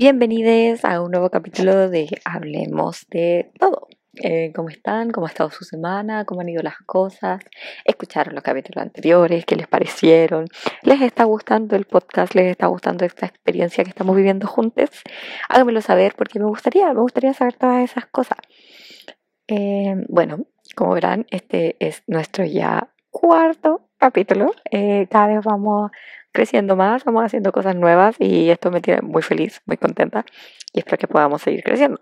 Bienvenidos a un nuevo capítulo de Hablemos de todo. Eh, ¿Cómo están? ¿Cómo ha estado su semana? ¿Cómo han ido las cosas? ¿Escucharon los capítulos anteriores? ¿Qué les parecieron? ¿Les está gustando el podcast? ¿Les está gustando esta experiencia que estamos viviendo juntos? Háganmelo saber porque me gustaría, me gustaría saber todas esas cosas. Eh, bueno, como verán, este es nuestro ya cuarto capítulo. Eh, cada vez vamos creciendo más, vamos haciendo cosas nuevas y esto me tiene muy feliz, muy contenta y espero que podamos seguir creciendo.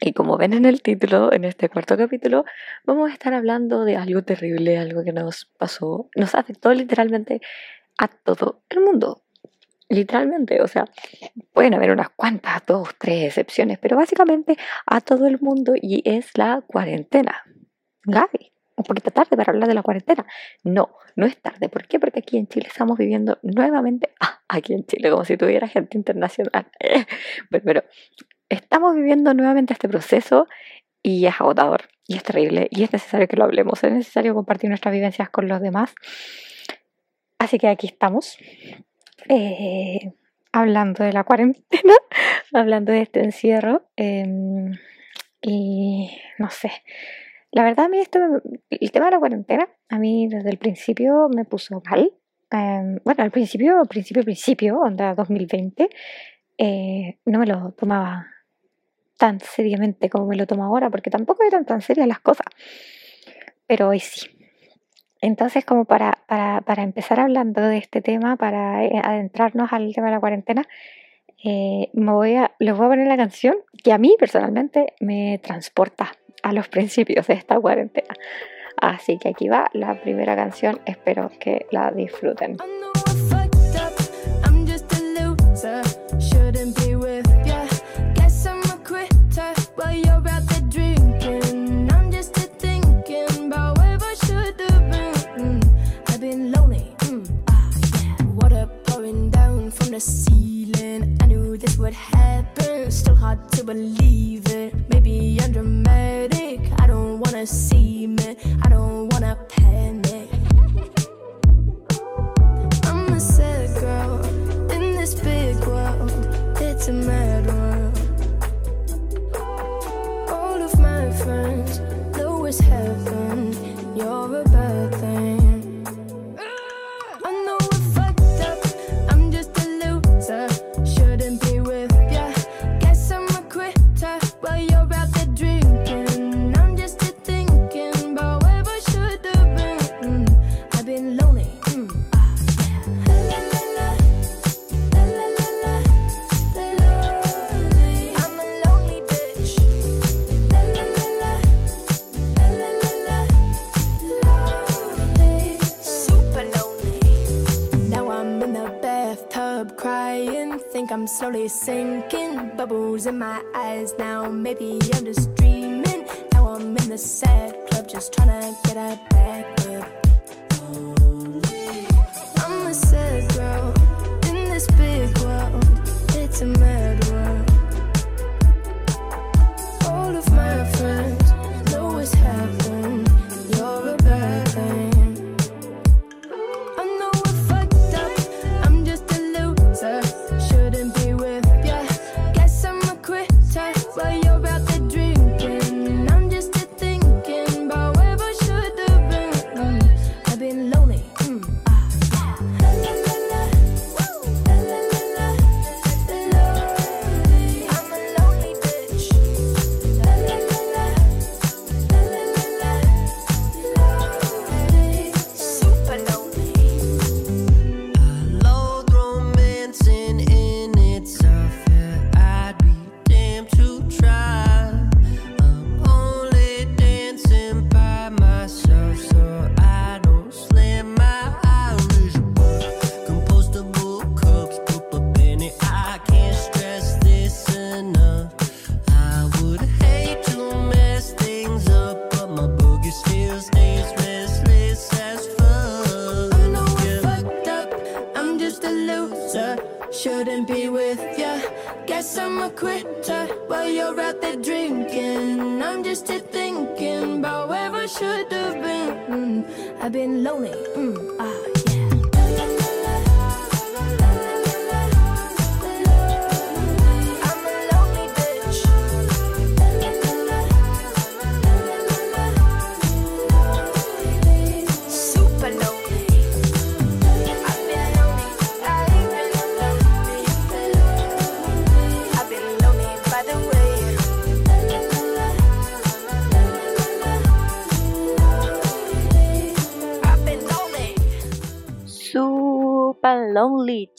Y como ven en el título, en este cuarto capítulo, vamos a estar hablando de algo terrible, algo que nos pasó, nos afectó literalmente a todo el mundo. Literalmente, o sea, pueden haber unas cuantas, dos, tres excepciones, pero básicamente a todo el mundo y es la cuarentena. Gaby un poquito tarde para hablar de la cuarentena. No, no es tarde. ¿Por qué? Porque aquí en Chile estamos viviendo nuevamente, ah, aquí en Chile, como si tuviera gente internacional. pero estamos viviendo nuevamente este proceso y es agotador y es terrible y es necesario que lo hablemos, es necesario compartir nuestras vivencias con los demás. Así que aquí estamos, eh, hablando de la cuarentena, hablando de este encierro em, y no sé la verdad, a mí esto, el tema de la cuarentena, a mí desde el principio me puso mal. Em, bueno, al principio, principio, principio, onda 2020, eh, no me lo tomaba tan seriamente como me lo tomo ahora, porque tampoco eran tan serias las cosas. Pero hoy sí. Entonces, como para, para, para empezar hablando de este tema, para eh, adentrarnos al tema de la cuarentena, eh, me voy a, les voy a poner la canción que a mí personalmente me transporta a los principios de esta cuarentena. Así que aquí va la primera canción, espero que la disfruten. In my eyes now.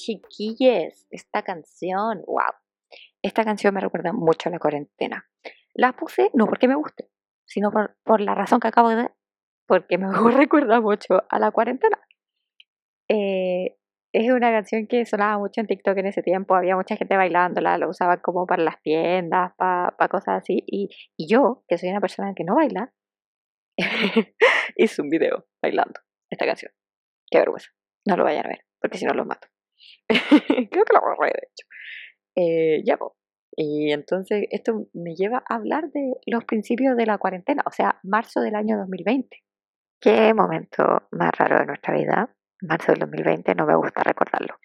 Chiquilles. Esta canción, wow. Esta canción me recuerda mucho a la cuarentena. La puse no porque me guste, sino por, la razón que acabo de dar, porque me recuerda mucho a la cuarentena. Eh, es una canción que sonaba mucho en TikTok en ese tiempo, había mucha gente bailándola, lo usaban como para las tiendas, para, cosas así, y, y, yo, que soy una persona que no baila, hice un video bailando esta canción. Qué vergüenza. No lo vayan a ver, porque si no los mato. Creo que lo borré, de hecho. Eh, ya, y entonces esto me lleva a hablar de los principios de la cuarentena, o sea, marzo del año 2020. Qué momento más raro de nuestra vida, marzo del 2020, no me gusta recordarlo.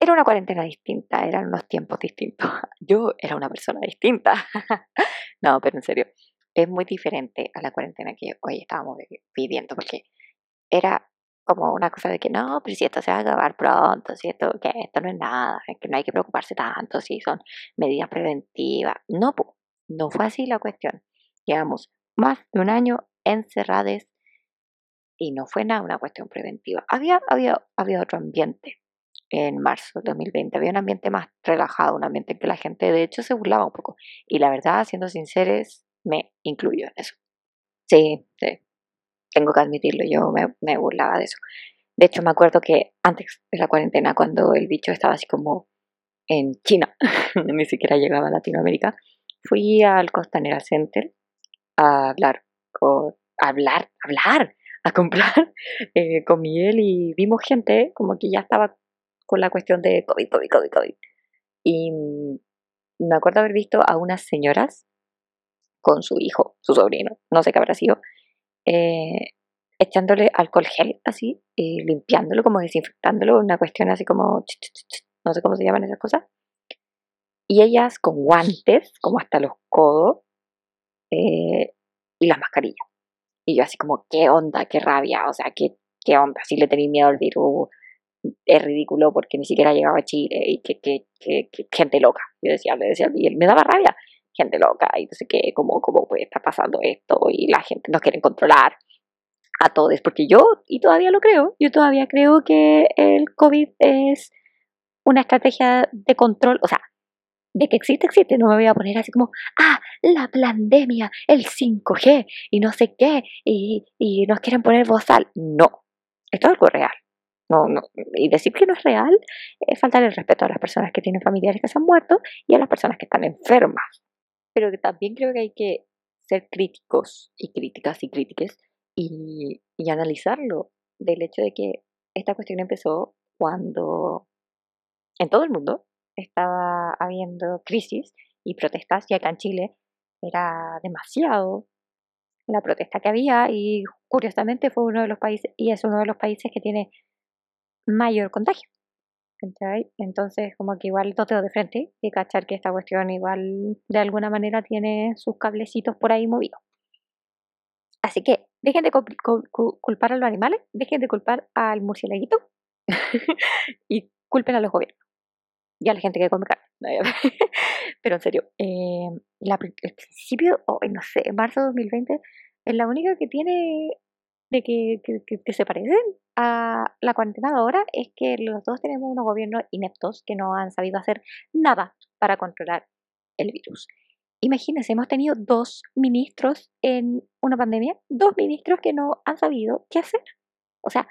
Era una cuarentena distinta, eran unos tiempos distintos. Yo era una persona distinta. no, pero en serio, es muy diferente a la cuarentena que hoy estábamos viviendo, porque era como una cosa de que no, pero si esto se va a acabar pronto, si esto, que esto no es nada, que no hay que preocuparse tanto, si son medidas preventivas. No, no fue así la cuestión. Llevamos más de un año encerrados y no fue nada una cuestión preventiva. Había, había, había otro ambiente en marzo de 2020, había un ambiente más relajado, un ambiente en que la gente de hecho se burlaba un poco. Y la verdad, siendo sinceros, me incluyo en eso. Sí, sí, tengo que admitirlo, yo me, burlaba de eso. De hecho, me acuerdo que antes de la cuarentena, cuando el bicho estaba así como en China, ni siquiera llegaba a Latinoamérica, fui al Costanera Center a hablar, a hablar, hablar, a comprar eh, con Miguel y vimos gente como que ya estaba con la cuestión de COVID, COVID, COVID, COVID. Y me acuerdo haber visto a unas señoras con su hijo, su sobrino, no sé qué habrá sido, eh, echándole alcohol gel así, y limpiándolo, como desinfectándolo, una cuestión así como, no sé cómo se llaman esas cosas. Y ellas con guantes, como hasta los codos, eh, y las mascarillas. Y yo así como, ¿qué onda? ¿Qué rabia? O sea, ¿qué, qué onda? Si le tenía miedo al virus, es ridículo porque ni siquiera llegaba a Chile y que, que, que, gente loca. Yo decía, le decía, y él me daba rabia gente loca y no sé qué, cómo, cómo puede estar pasando esto y la gente nos quiere controlar a todos, porque yo, y todavía lo creo, yo todavía creo que el COVID es una estrategia de control, o sea, de que existe, existe, no me voy a poner así como, ah, la pandemia, el 5G y no sé qué, y, y nos quieren poner bozal. No, esto es algo real. No, no, y decir que no es real es faltar el respeto a las personas que tienen familiares que se han muerto y a las personas que están enfermas pero que también creo que hay que ser críticos y críticas y críticas y, y analizarlo del hecho de que esta cuestión empezó cuando en todo el mundo estaba habiendo crisis y protestas y acá en Chile era demasiado la protesta que había y curiosamente fue uno de los países y es uno de los países que tiene mayor contagio. Entonces, como que igual todo de frente y cachar que esta cuestión igual de alguna manera tiene sus cablecitos por ahí movidos. Así que dejen de culpar a los animales, dejen de culpar al murcielaguito y culpen a los gobiernos y a la gente que come carne. Pero en serio, eh, el principio, oh, no sé, marzo de 2020 es la única que tiene de que, que, se parecen a la cuarentena de ahora es que los dos tenemos unos gobiernos ineptos que no han sabido hacer nada para controlar el virus. Imagínense, hemos tenido dos ministros en una pandemia, dos ministros que no han sabido qué hacer. O sea,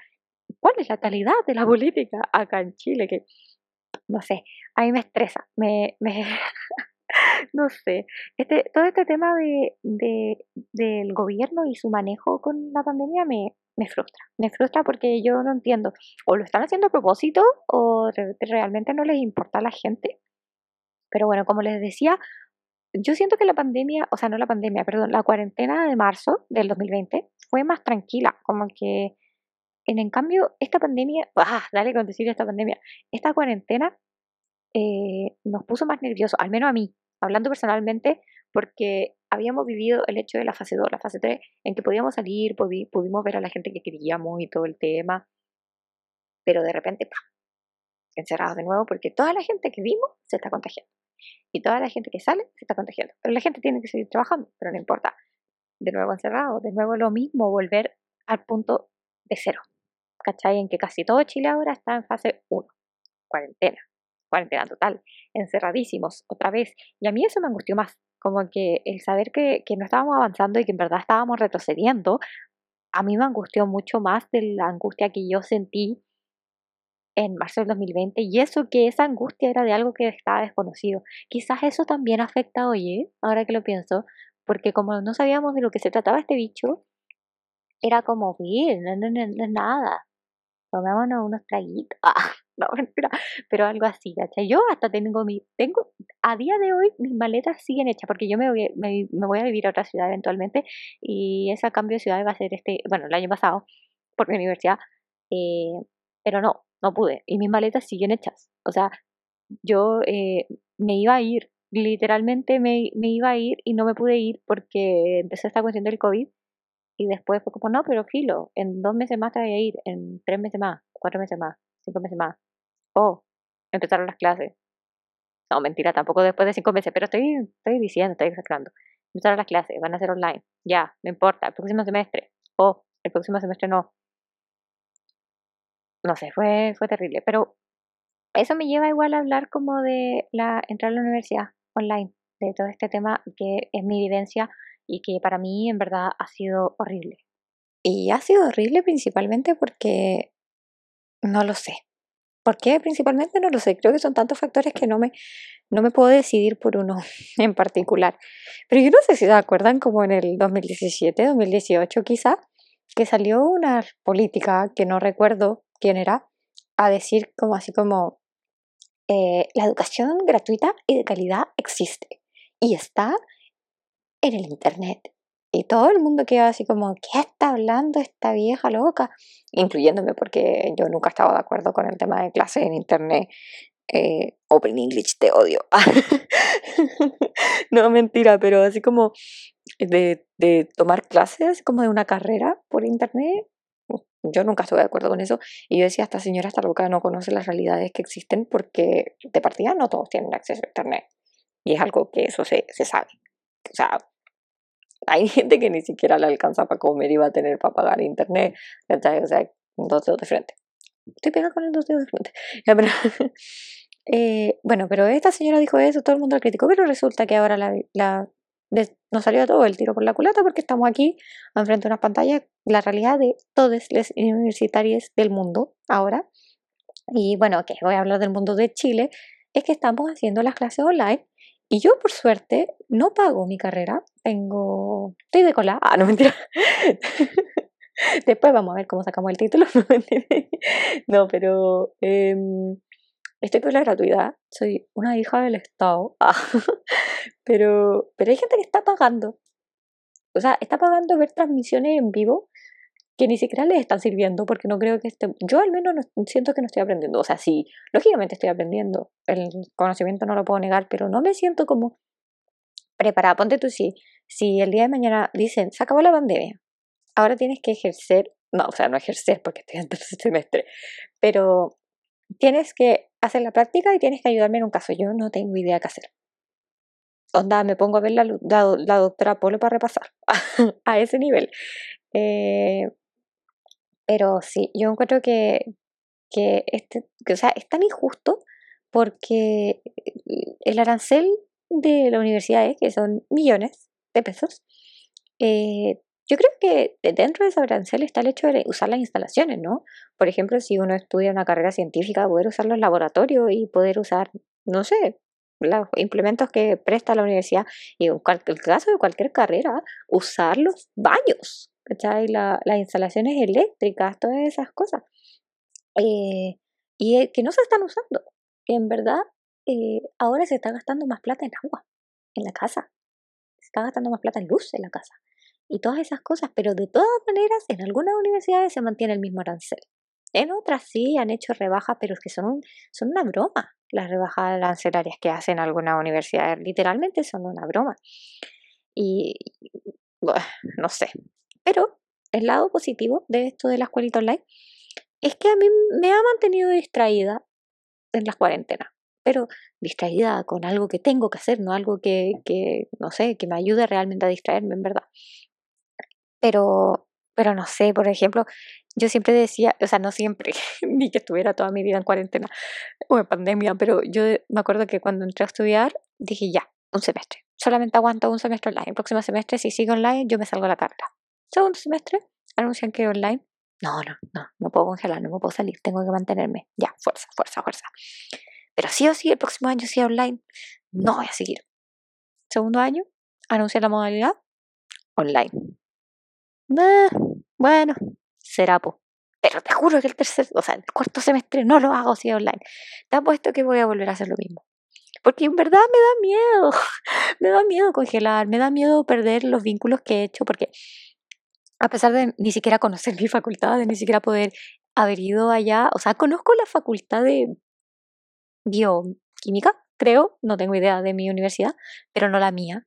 ¿cuál es la calidad de la política acá en Chile? Que, no sé, a mí me estresa, me, me, no sé, este, todo este tema de, del gobierno y su manejo con la pandemia me, me frustra. Me frustra porque yo no entiendo, o lo están haciendo a propósito o realmente no les importa a la gente. Pero bueno, como les decía, yo siento que la pandemia, o sea, no la pandemia, perdón, la cuarentena de marzo del 2020 fue más tranquila, como que en, en cambio esta pandemia, ah, dale con decir esta pandemia, esta cuarentena eh, nos puso más nerviosos, al menos a mí, hablando personalmente, porque habíamos vivido el hecho de la fase 2, la fase 3, en que podíamos salir, pudimos ver a la gente que queríamos y todo el tema, pero de repente, ¡pam! encerrados de nuevo, porque toda la gente que vimos se está contagiando. Y toda la gente que sale se está contagiando. Pero la gente tiene que seguir trabajando, pero no importa. De nuevo encerrado, de nuevo lo mismo, volver al punto de cero. ¿cachai? En que casi todo Chile ahora está en fase 1, cuarentena, cuarentena total, encerradísimos otra vez. Y a mí eso me angustió más, como que el saber que, que no estábamos avanzando y que en verdad estábamos retrocediendo, a mí me angustió mucho más de la angustia que yo sentí en marzo del 2020 y eso que esa angustia era de algo que estaba desconocido. Quizás eso también afecta hoy, ¿eh? ahora que lo pienso, porque como no sabíamos de lo que se trataba este bicho, era como, bien, no, no, no, nada, tomémonos unos traguitos, ah, pero algo así, ¿cachai? Yo hasta tengo mi, tengo, a día de hoy mis maletas siguen hechas, porque yo me voy, me, voy a vivir a otra ciudad eventualmente, y ese cambio de ciudad va a ser este, bueno, el año pasado, por mi universidad, eh, pero no, no pude, y mis maletas siguen hechas, o sea, yo eh, me iba a ir, literalmente me, me iba a ir y no me pude ir porque empezó esta cuestión del COVID y después fue como, no, pero filo, en dos meses más te voy a ir, en tres meses más, cuatro meses más, cinco meses más. Oh, empezaron las clases. No, mentira, tampoco después de cinco meses, pero estoy, estoy diciendo, estoy exagerando. Empezaron las clases, van a ser online. Ya, no importa, el próximo semestre. Oh, el próximo semestre no. No sé, fue, fue terrible. Pero eso me lleva igual a hablar como de la entrar a la universidad online, de todo este tema que es mi vivencia y que para mí en verdad ha sido horrible. Y ha sido horrible principalmente porque no lo sé. ¿Por qué principalmente? No lo sé. Creo que son tantos factores que no me, no me puedo decidir por uno en particular. Pero yo no sé si se acuerdan como en el 2017, 2018 quizá, que salió una política que no recuerdo quién era, a decir como así como eh, la educación gratuita y de calidad existe y está en el Internet. Y todo el mundo queda así como, ¿qué está hablando esta vieja loca? Incluyéndome porque yo nunca estaba de acuerdo con el tema de clases en Internet. Eh, Open English, te odio. no, mentira, pero así como de, de tomar clases, como de una carrera por Internet, yo nunca estuve de acuerdo con eso. Y yo decía, esta señora está loca, no conoce las realidades que existen porque de partida no todos tienen acceso a Internet. Y es algo que eso se, se sabe. O sea, hay gente que ni siquiera le alcanza para comer y va a tener para pagar internet. O sea, dos dedos de frente. Estoy pegada con el dos dedos de frente. eh, bueno, pero esta señora dijo eso, todo el mundo la criticó, pero resulta que ahora la, nos salió todo el tiro por la culata porque estamos aquí enfrente de una pantalla, la realidad de todos los universitarios del mundo ahora. Y bueno, que voy a hablar del mundo de Chile, es que estamos haciendo las clases online y yo, por suerte, no pago mi carrera. Tengo. Estoy de cola. Ah, no mentira. Después vamos a ver cómo sacamos el título. No, pero. Em, estoy por la gratuidad. Soy una hija del Estado. Ah, pero, pero hay gente que está pagando. O sea, está pagando ver transmisiones en vivo que ni siquiera les están sirviendo porque no creo que esté, yo al menos no, siento que no estoy aprendiendo, o sea, sí, lógicamente estoy aprendiendo, el conocimiento no lo puedo negar, pero no me siento como preparada, ponte tú si, si el día de mañana dicen, se acabó la pandemia, ahora tienes que ejercer, no, o sea, no ejercer porque estoy en tercer semestre, pero tienes que hacer la práctica y tienes que ayudarme en un caso, yo no tengo idea qué hacer. Onda, me pongo a ver la, la, doctora Polo para repasar a ese nivel. Eh, pero sí, yo encuentro que, que, este, o sea, es tan injusto porque el arancel de la universidad es que son millones de pesos, eh, yo creo que dentro de ese arancel está el hecho de usar las instalaciones, ¿no? Por ejemplo, si uno estudia una carrera científica, poder usar los laboratorios y poder usar, no sé, los implementos que presta la universidad y en el caso de cualquier carrera, usar los baños, ¿cachai? La, las instalaciones eléctricas, todas esas cosas. Eh, y que no se están usando. En verdad, eh, ahora se está gastando más plata en agua, en la casa. Se está gastando más plata en luz en la casa. Y todas esas cosas, pero de todas maneras, en algunas universidades se mantiene el mismo arancel. En otras sí han hecho rebajas, pero es que son, son una broma las rebajas arancelarias que hacen algunas universidades. Literalmente son una broma. Y, bueno, no sé, pero el lado positivo de esto de la escuelita online es que a mí me ha mantenido distraída en las cuarentenas, pero distraída con algo que tengo que hacer, no algo que, que no sé, que me ayude realmente a distraerme, en verdad. Pero, pero no sé, por ejemplo, yo siempre decía, o sea, no siempre, ni que estuviera toda mi vida en cuarentena o en pandemia, pero yo me acuerdo que cuando entré a estudiar dije ya, un semestre, solamente aguanto un semestre online, el próximo semestre si sigo online yo me salgo a la carrera. Segundo semestre, anuncian que online, no, no, no, no puedo congelar, no me puedo salir, tengo que mantenerme, ya, fuerza, fuerza, fuerza. Pero sí o sí, el próximo año sí online, no voy a seguir. Segundo año, anuncia la modalidad online. Eh, bueno, será po. Pero te juro que el tercer, o sea, el cuarto semestre no lo hago si online. Te apuesto que voy a volver a hacer lo mismo. Porque en verdad me da miedo. me da miedo congelar, me da miedo perder los vínculos que he hecho. Porque a pesar de ni siquiera conocer mi facultad, de ni siquiera poder haber ido allá, o sea, conozco la facultad de bioquímica, creo, no tengo idea de mi universidad, pero no la mía.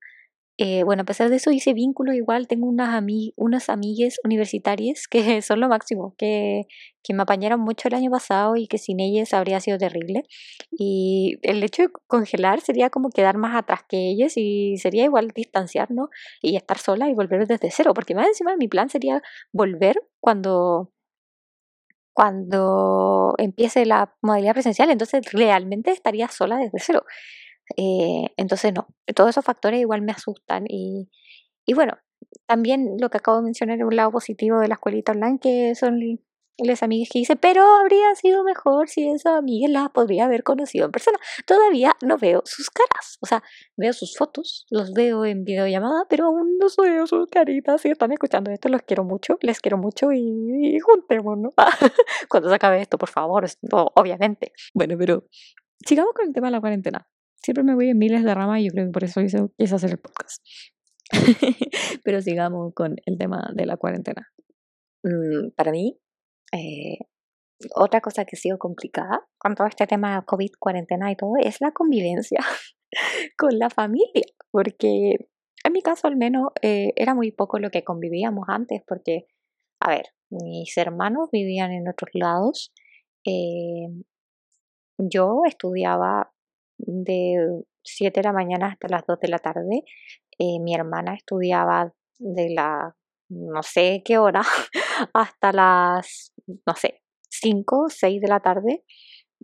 Eh, bueno, a pesar de eso hice vínculo igual, tengo unas, unas amigues universitarias que son lo máximo, que, que me apañaron mucho el año pasado y que sin ellas habría sido terrible. Y el hecho de congelar sería como quedar más atrás que ellas y sería igual distanciarnos y estar sola y volver desde cero, porque más encima mi plan sería volver cuando cuando empiece la modalidad presencial, entonces realmente estaría sola desde cero. Eh, entonces, no, todos esos factores igual me asustan y, y bueno, también lo que acabo de mencionar es un lado positivo de la escuelita online, que son las amigas que hice, pero habría sido mejor si esas amigas las podría haber conocido en persona. Todavía no veo sus caras, o sea, veo sus fotos, los veo en videollamada, pero aún no veo sus caritas. Si están escuchando esto, los quiero mucho, les quiero mucho y, juntémonos. Cuando se acabe esto, por favor, obviamente. Bueno, pero sigamos con el tema de la cuarentena. Siempre me voy en miles de ramas y yo creo que por eso hice, quise hacer el podcast. Pero sigamos con el tema de la cuarentena. Mm, para mí, eh, otra cosa que ha sido complicada con todo este tema de COVID, cuarentena y todo, es la convivencia con la familia. Porque en mi caso al menos eh, era muy poco lo que convivíamos antes, porque, a ver, mis hermanos vivían en otros lados. Eh, yo estudiaba de 7 de la mañana hasta las 2 de la tarde. Eh, mi hermana estudiaba de la no sé qué hora hasta las, no sé, 5, 6 de la tarde.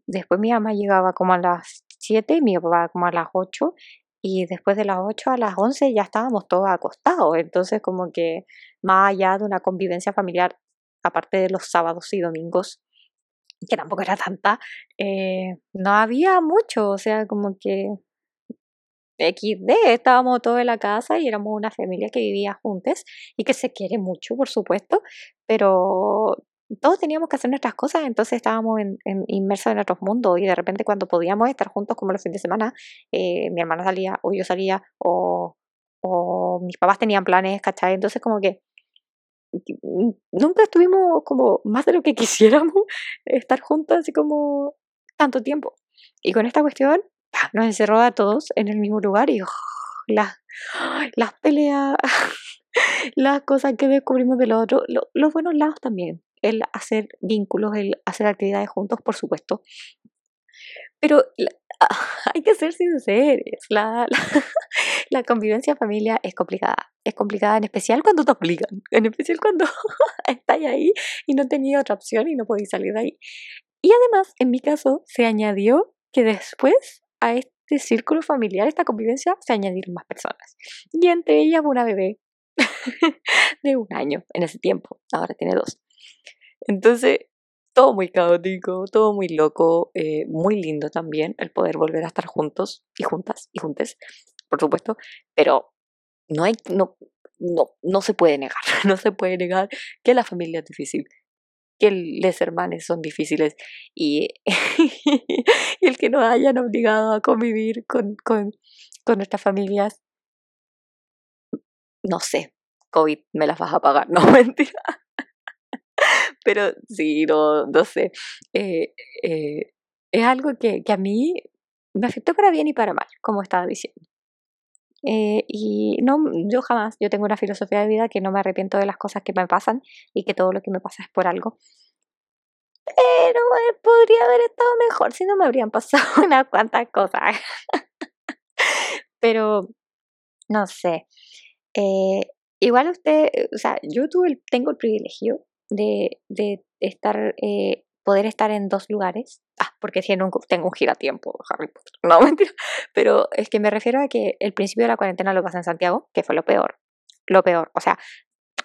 Después mi mamá llegaba como a las 7 y mi papá como a las 8 y después de las 8 a las 11 ya estábamos todos acostados. Entonces como que más allá de una convivencia familiar, aparte de los sábados y domingos, que tampoco era tanta, eh, no había mucho, o sea, como que XD, estábamos todos en la casa y éramos una familia que vivía juntos y que se quiere mucho, por supuesto, pero todos teníamos que hacer nuestras cosas, entonces estábamos en, inmersos en otros mundos y de repente cuando podíamos estar juntos como los fines de semana, eh, mi hermana salía o yo salía o, o mis papás tenían planes, ¿cachai? Entonces como que nunca estuvimos como más de lo que quisiéramos estar juntos así como tanto tiempo. Y con esta cuestión nos encerró a todos en el mismo lugar y las, las peleas, las cosas que descubrimos de lo otro, los buenos lados también, el hacer vínculos, el hacer actividades juntos, por supuesto. Pero hay que ser sinceros, la, la, convivencia familia es complicada. Es complicada en especial cuando te obligan, en especial cuando estás ahí y no tenías otra opción y no podéis salir de ahí. Y además, en mi caso, se añadió que después a este círculo familiar, esta convivencia, se añadieron más personas. Y entre ellas una bebé de un año en ese tiempo, ahora tiene dos. Entonces, todo muy caótico, todo muy loco, eh, muy lindo también el poder volver a estar juntos y juntas y juntes, por supuesto, pero no hay, no, no, no se puede negar, no se puede negar que la familia es difícil, que los hermanos son difíciles y, y, el que nos hayan obligado a convivir con, con, con nuestras familias, no sé, COVID me las vas a pagar, no mentira. Pero sí, no, no sé. Eh, eh, es algo que, que, a mí me afectó para bien y para mal, como estaba diciendo. Eh, y no, yo jamás, yo tengo una filosofía de vida que no me arrepiento de las cosas que me pasan y que todo lo que me pasa es por algo. Pero podría haber estado mejor si no me habrían pasado unas cuantas cosas. Pero, no sé. igual usted, o sea, yo tuve el- tengo el privilegio de, de estar, eh, poder estar en dos lugares. Ah, porque tiene un, tengo un giratiempo, Harry Potter. No, mentira. Pero es que me refiero a que el principio de la cuarentena lo pasé en Santiago, que fue lo peor. Lo peor. O sea,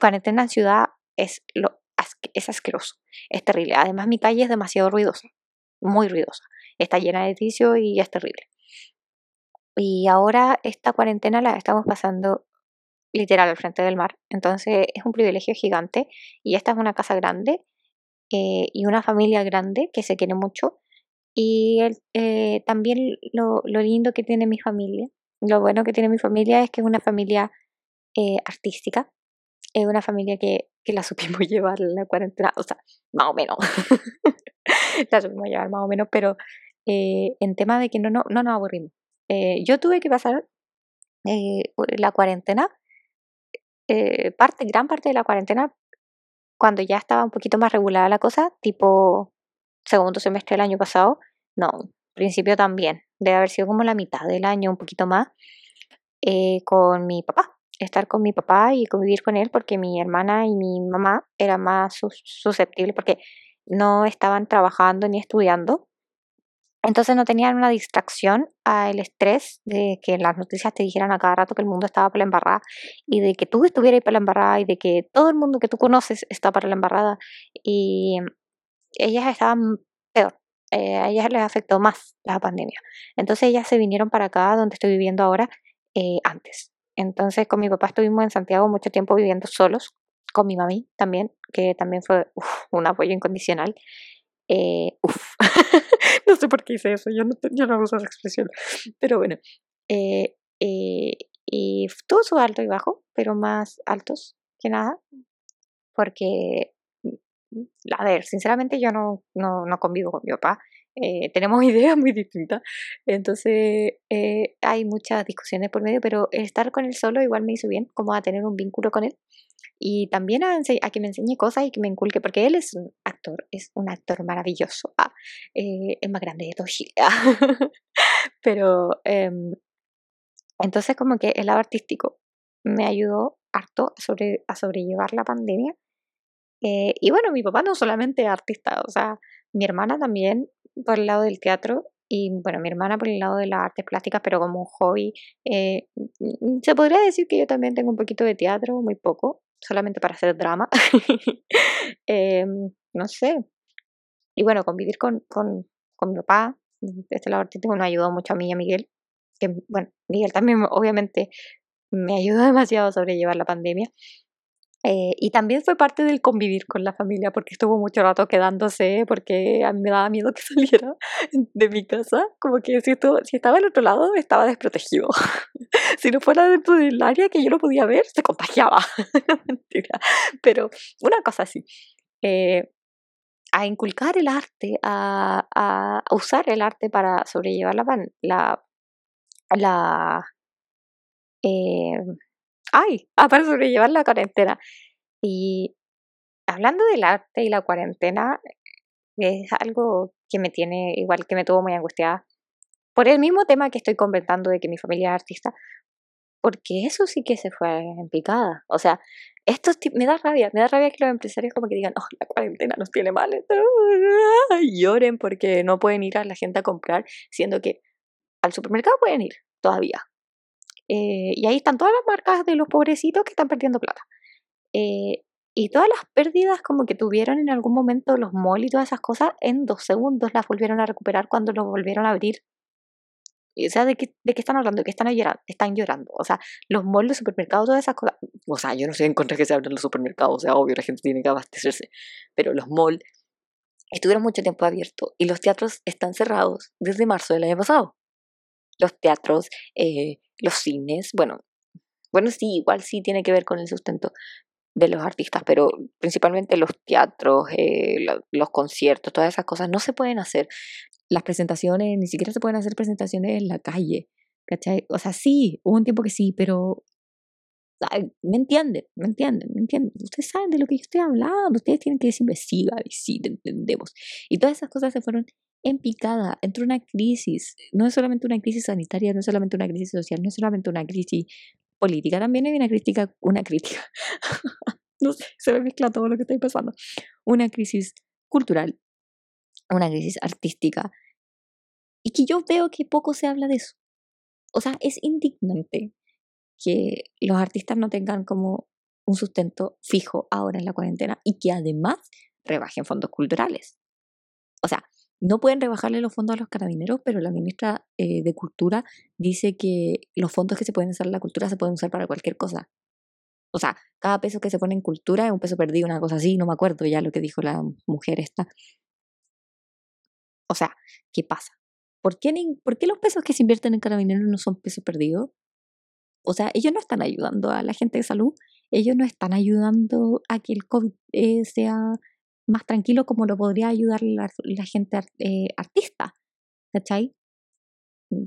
cuarentena en ciudad es, lo, es asqueroso. Es terrible. Además, mi calle es demasiado ruidosa. Muy ruidosa. Está llena de edificios y es terrible. Y ahora esta cuarentena la estamos pasando literal al frente del mar. Entonces es un privilegio gigante. Y esta es una casa grande eh, y una familia grande que se quiere mucho. Y el- eh, también lo, lo lindo que tiene mi familia, lo bueno que tiene mi familia es que es una familia eh, artística. Es una familia que, que la supimos llevar en la cuarentena, o sea, más o menos. la supimos llevar más o menos, pero eh, en tema de que no, no, no nos aburrimos. Eh, yo tuve que pasar eh, la cuarentena, eh, parte, gran parte de la cuarentena, cuando ya estaba un poquito más regulada la cosa, tipo segundo semestre del año pasado, no, principio también, debe haber sido como la mitad del año, un poquito más, eh, con mi papá, estar con mi papá y convivir con él, porque mi hermana y mi mamá eran más sus- susceptibles, porque no estaban trabajando ni estudiando, entonces no tenían una distracción al estrés de que las noticias te dijeran a cada rato que el mundo estaba para la embarrada y de que tú estuvieras para la embarrada y de que todo el mundo que tú conoces está para la embarrada y ellas estaban peor, eh, a ellas les afectó más la pandemia. Entonces ellas se vinieron para acá donde estoy viviendo ahora eh, antes. Entonces con mi papá estuvimos en Santiago mucho tiempo viviendo solos, con mi mami también, que también fue un apoyo incondicional. Eh, uf. no sé por qué hice eso, yo no, yo no uso esa expresión, pero bueno. eh, eh, y tuvo su alto y bajo, pero más altos que nada, porque, mm, a ver, sinceramente yo no, no, no convivo con mi papá, eh, tenemos ideas muy distintas, entonces eh, hay muchas discusiones por medio, pero estar con él solo igual me hizo bien, como a tener un vínculo con él y también a, a que me enseñe cosas y que me inculque, porque él es un actor, es un actor maravilloso, ah, eh, es más grande de todo pero em, entonces como que el lado artístico me ayudó harto a, sobre, a sobrellevar la pandemia. Eh, y bueno, mi papá no solamente es artista, o sea, mi hermana también por el lado del teatro y bueno, mi hermana por el lado de las artes plásticas, pero como un hobby. eh, se podría decir que yo también tengo un poquito de teatro, muy poco, solamente para hacer drama. Em, no sé. Y bueno, convivir con, con, con mi papá, de este lado artístico, nos ayudó mucho a mí y a Miguel. Que bueno, Miguel también obviamente me ayudó demasiado a sobrellevar la pandemia. Eh, y también fue parte del convivir con la familia, porque estuvo mucho rato quedándose, porque a mí me daba miedo que saliera de mi casa, como que si, estuvo, si estaba al otro lado estaba desprotegido. si no fuera dentro del área que yo lo podía ver, se contagiaba. No, Mentira. Pero una cosa así, eh, a inculcar el arte, a, a- usar el arte para sobrellevar la, la, la eh, ay, ah, para sobrellevar la cuarentena. Y hablando del arte y la cuarentena, es algo que me tiene, igual que me tuvo muy angustiada, por el mismo tema que estoy comentando de que mi familia es artista, porque eso sí que se fue en picada. O sea, esto me da rabia, me da rabia que los empresarios como que digan, oh, la cuarentena nos tiene mal, lloren porque no pueden ir a la gente a comprar, siendo que al supermercado pueden ir todavía. Eh, y ahí están todas las marcas de los pobrecitos que están perdiendo plata. Eh, y todas las pérdidas como que tuvieron en algún momento los malls y todas esas cosas, en dos segundos las volvieron a recuperar cuando los volvieron a abrir. O sea, ¿de qué, ¿de qué están hablando? ¿De qué están llorando? Están llorando. O sea, los malls, los supermercados, todas esas cosas. O sea, yo no estoy en contra de que se abran los supermercados. O sea, obvio, la gente tiene que abastecerse. Pero los malls estuvieron mucho tiempo abiertos y los teatros están cerrados desde marzo del año pasado. Los teatros, eh, los cines, bueno, bueno, sí, igual sí tiene que ver con el sustento de los artistas, pero principalmente los teatros, eh, lo- los conciertos, todas esas cosas no se pueden hacer. Las presentaciones, ni siquiera se pueden hacer presentaciones en la calle, ¿cachai? O sea, sí, hubo un tiempo que sí, pero me entienden, me entienden, me entienden. Ustedes saben de lo que yo estoy hablando, ustedes tienen que decirme sí, sí, te entendemos. Y todas esas cosas se fueron en picada, entró una crisis, no es solamente una crisis sanitaria, no es solamente una crisis social, no es solamente una crisis política también hay una crítica, una crítica, no sé, se me mezcla todo lo que estoy pasando, una crisis cultural, una crisis artística, y que yo veo que poco se habla de eso. O sea, es indignante que los artistas no tengan como un sustento fijo ahora en la cuarentena y que además rebajen fondos culturales. O sea, no pueden rebajarle los fondos a los carabineros, pero la ministra eh, de Cultura dice que los fondos que se pueden usar en la cultura se pueden usar para cualquier cosa. O sea, cada peso que se pone en cultura es un peso perdido, una cosa así, no me acuerdo ya lo que dijo la mujer esta. O sea, ¿qué pasa? ¿Por qué, ¿Por qué los pesos que se invierten en carabineros no son pesos perdidos? O sea, ellos no están ayudando a la gente de salud, ellos no están ayudando a que el COVID eh, sea más tranquilo como lo podría ayudar la, gente eh, artista, ¿cachai?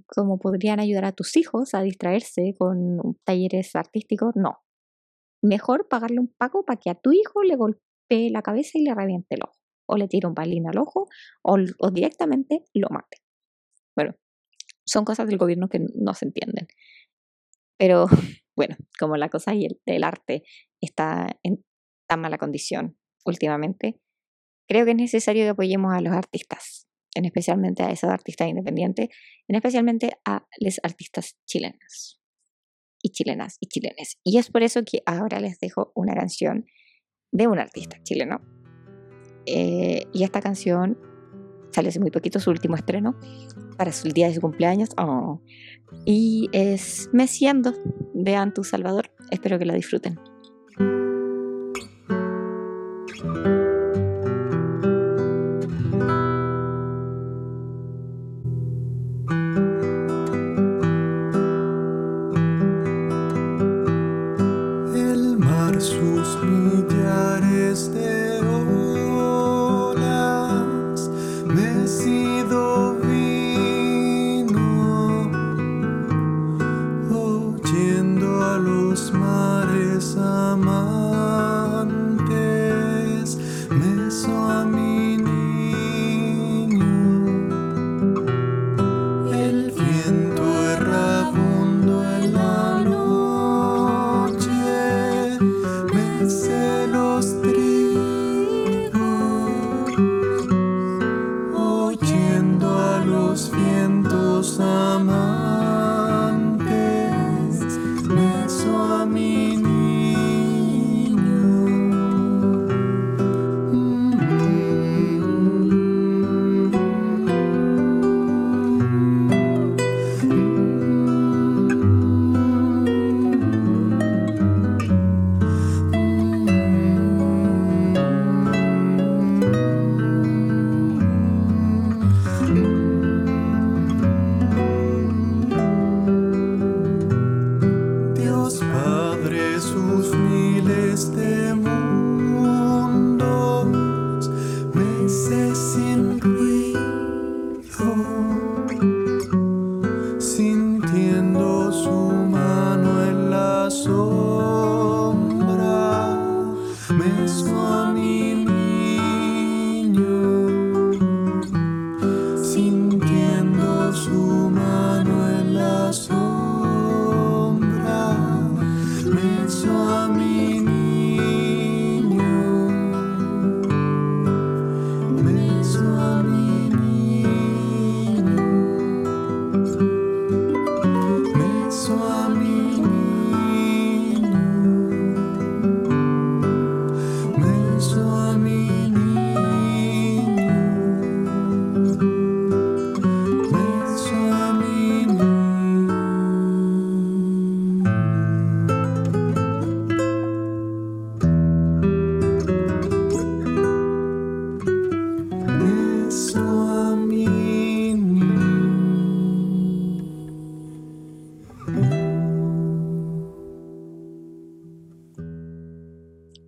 Como podrían ayudar a tus hijos a distraerse con talleres artísticos, no. Mejor pagarle un pago para que a tu hijo le golpee la cabeza y le reviente el ojo, o le tire un balín al ojo, o, directamente lo mate. Bueno, son cosas del gobierno que no se entienden. Pero bueno, como la cosa y el, del arte está en tan mala condición últimamente, creo que es necesario que apoyemos a los artistas, en especialmente a esos artistas independientes, en especialmente a los artistas chilenos y chilenas y chilenes. Y es por eso que ahora les dejo una canción de un artista chileno. Eh, y esta canción sale hace muy poquito, su último estreno, para su día de su cumpleaños. Oh. Y es Me Siendo de Antu Salvador. Espero que la disfruten.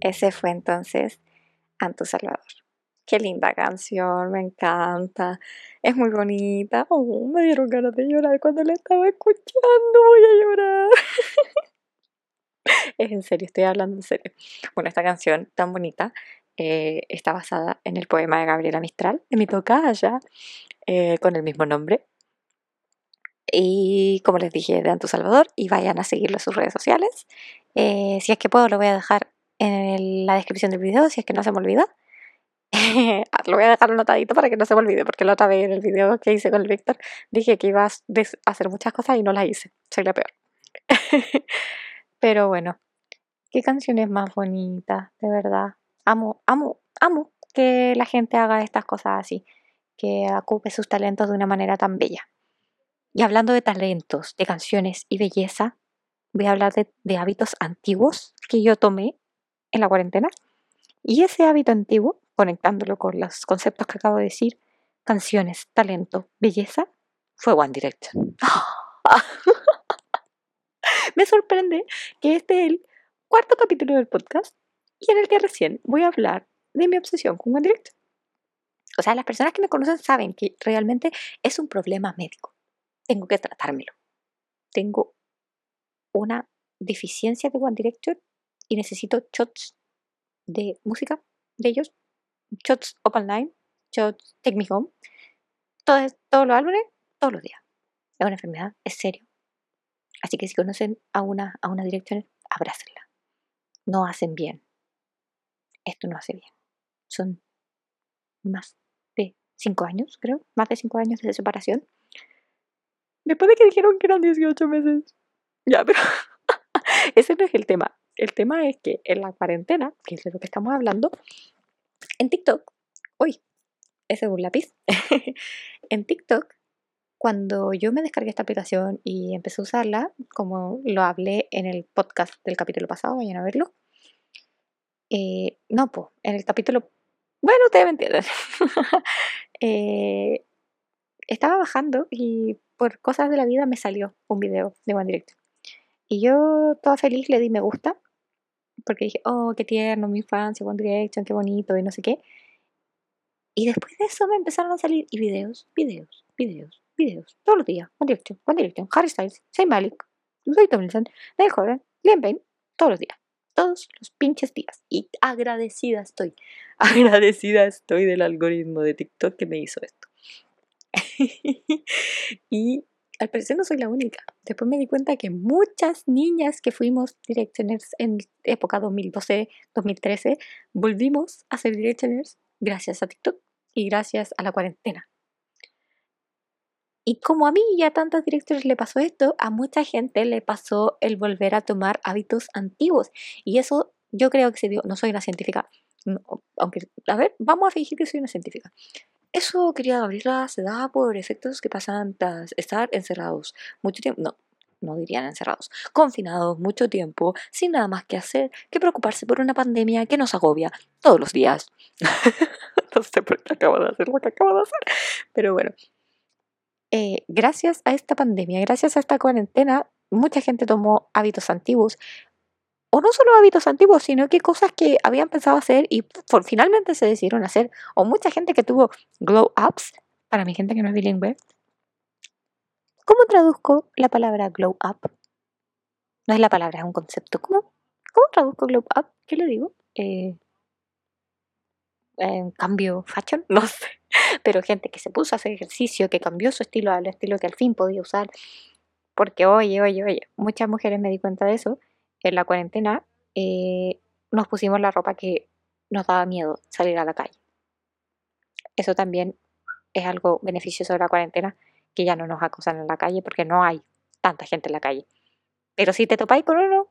Ese fue entonces Anto Salvador. Qué linda canción, me encanta. Es muy bonita. Oh, me dieron ganas de llorar cuando la estaba escuchando. Voy a llorar. es en serio, estoy hablando en serio. Bueno, esta canción tan bonita eh, está basada en el poema de Gabriela Mistral, de mi tocaya, eh, con el mismo nombre. Y como les dije, de Antu Salvador y vayan a seguirlo en sus redes sociales. Eh, si es que puedo, lo voy a dejar en la descripción del video, si es que no se me olvida. lo voy a dejar anotadito para que no se me olvide, porque la otra vez en el video que hice con el Víctor dije que iba a hacer muchas cosas y no las hice. Soy la peor. Pero bueno, qué canciones más bonitas, de verdad. Amo, amo, amo que la gente haga estas cosas así, que ocupe sus talentos de una manera tan bella. Y hablando de talentos, de canciones y belleza, voy a hablar de, de hábitos antiguos que yo tomé en la cuarentena. Y ese hábito antiguo, conectándolo con los conceptos que acabo de decir, canciones, talento, belleza, fue One Direction. Me sorprende que este es el cuarto capítulo del podcast y en el que recién voy a hablar de mi obsesión con One Direction. O sea, las personas que me conocen saben que realmente es un problema médico. Tengo que tratármelo. Tengo una deficiencia de One Direction y necesito shots de música de ellos, shots Open Line, shots Take Me Home, todos, todos los álbumes, todos los días. Es una enfermedad, es serio. Así que si conocen a una, a una dirección, abrácenla. No hacen bien. Esto no hace bien. Son más de cinco años, creo, más de cinco años de separación. Después de que dijeron que eran 18 meses. Ya, pero ese no es el tema. El tema es que en la cuarentena, que es de lo que estamos hablando, en TikTok, uy, ese es un lápiz, en TikTok, cuando yo me descargué esta aplicación y empecé a usarla, como lo hablé en el podcast del capítulo pasado, vayan a verlo, eh, no, pues, en el capítulo, bueno, ustedes me entienden, eh, estaba bajando y por cosas de la vida me salió un video de One Direction. Y yo, toda feliz, le di me gusta porque dije, oh, qué tierno, mi infancia, One Direction, qué bonito, y no sé qué. Y después de eso me empezaron a salir y videos, videos, videos, videos, todos los días. One Direction, One Direction, Harry Styles, Zayn Malik, Louis Tomlinson, Neil Horan, Liam Payne, todos los días. Todos los pinches días. Y agradecida estoy. Agradecida estoy del algoritmo de TikTok que me hizo esto. y al parecer no soy la única. Después me di cuenta que muchas niñas que fuimos directioners en época 2012-2013 volvimos a ser directioners gracias a TikTok y gracias a la cuarentena. Y como a mí y a tantos directores le pasó esto, a mucha gente le pasó el volver a tomar hábitos antiguos. Y eso yo creo que se dio, no soy una científica, aunque, a ver, vamos a fingir que soy una científica. Eso, quería Gabriela, se da por efectos que pasan tras estar encerrados mucho tiempo. No, no dirían encerrados, confinados mucho tiempo, sin nada más que hacer que preocuparse por una pandemia que nos agobia todos los días. no sé por qué acabo de hacer lo que acabo de hacer, pero bueno. Eh, gracias a esta pandemia, gracias a esta cuarentena, mucha gente tomó hábitos antiguos o no solo hábitos antiguos, sino que cosas que habían pensado hacer y finalmente se decidieron hacer, o mucha gente que tuvo glow ups, para mi gente que no es bilingüe. ¿Cómo traduzco la palabra glow up? No es la palabra, es un concepto. ¿Cómo, cómo traduzco glow up? ¿Qué le digo? Eh, cambio fashion, no sé. Pero gente que se puso a hacer ejercicio, que cambió su estilo al estilo que al fin podía usar. Porque, oye, oye, oye, muchas mujeres me di cuenta de eso en la cuarentena, eh, nos pusimos la ropa que nos daba miedo salir a la calle. Eso también es algo beneficioso de la cuarentena, que ya no nos acosan en la calle porque no hay tanta gente en la calle. Pero si te topáis con uno,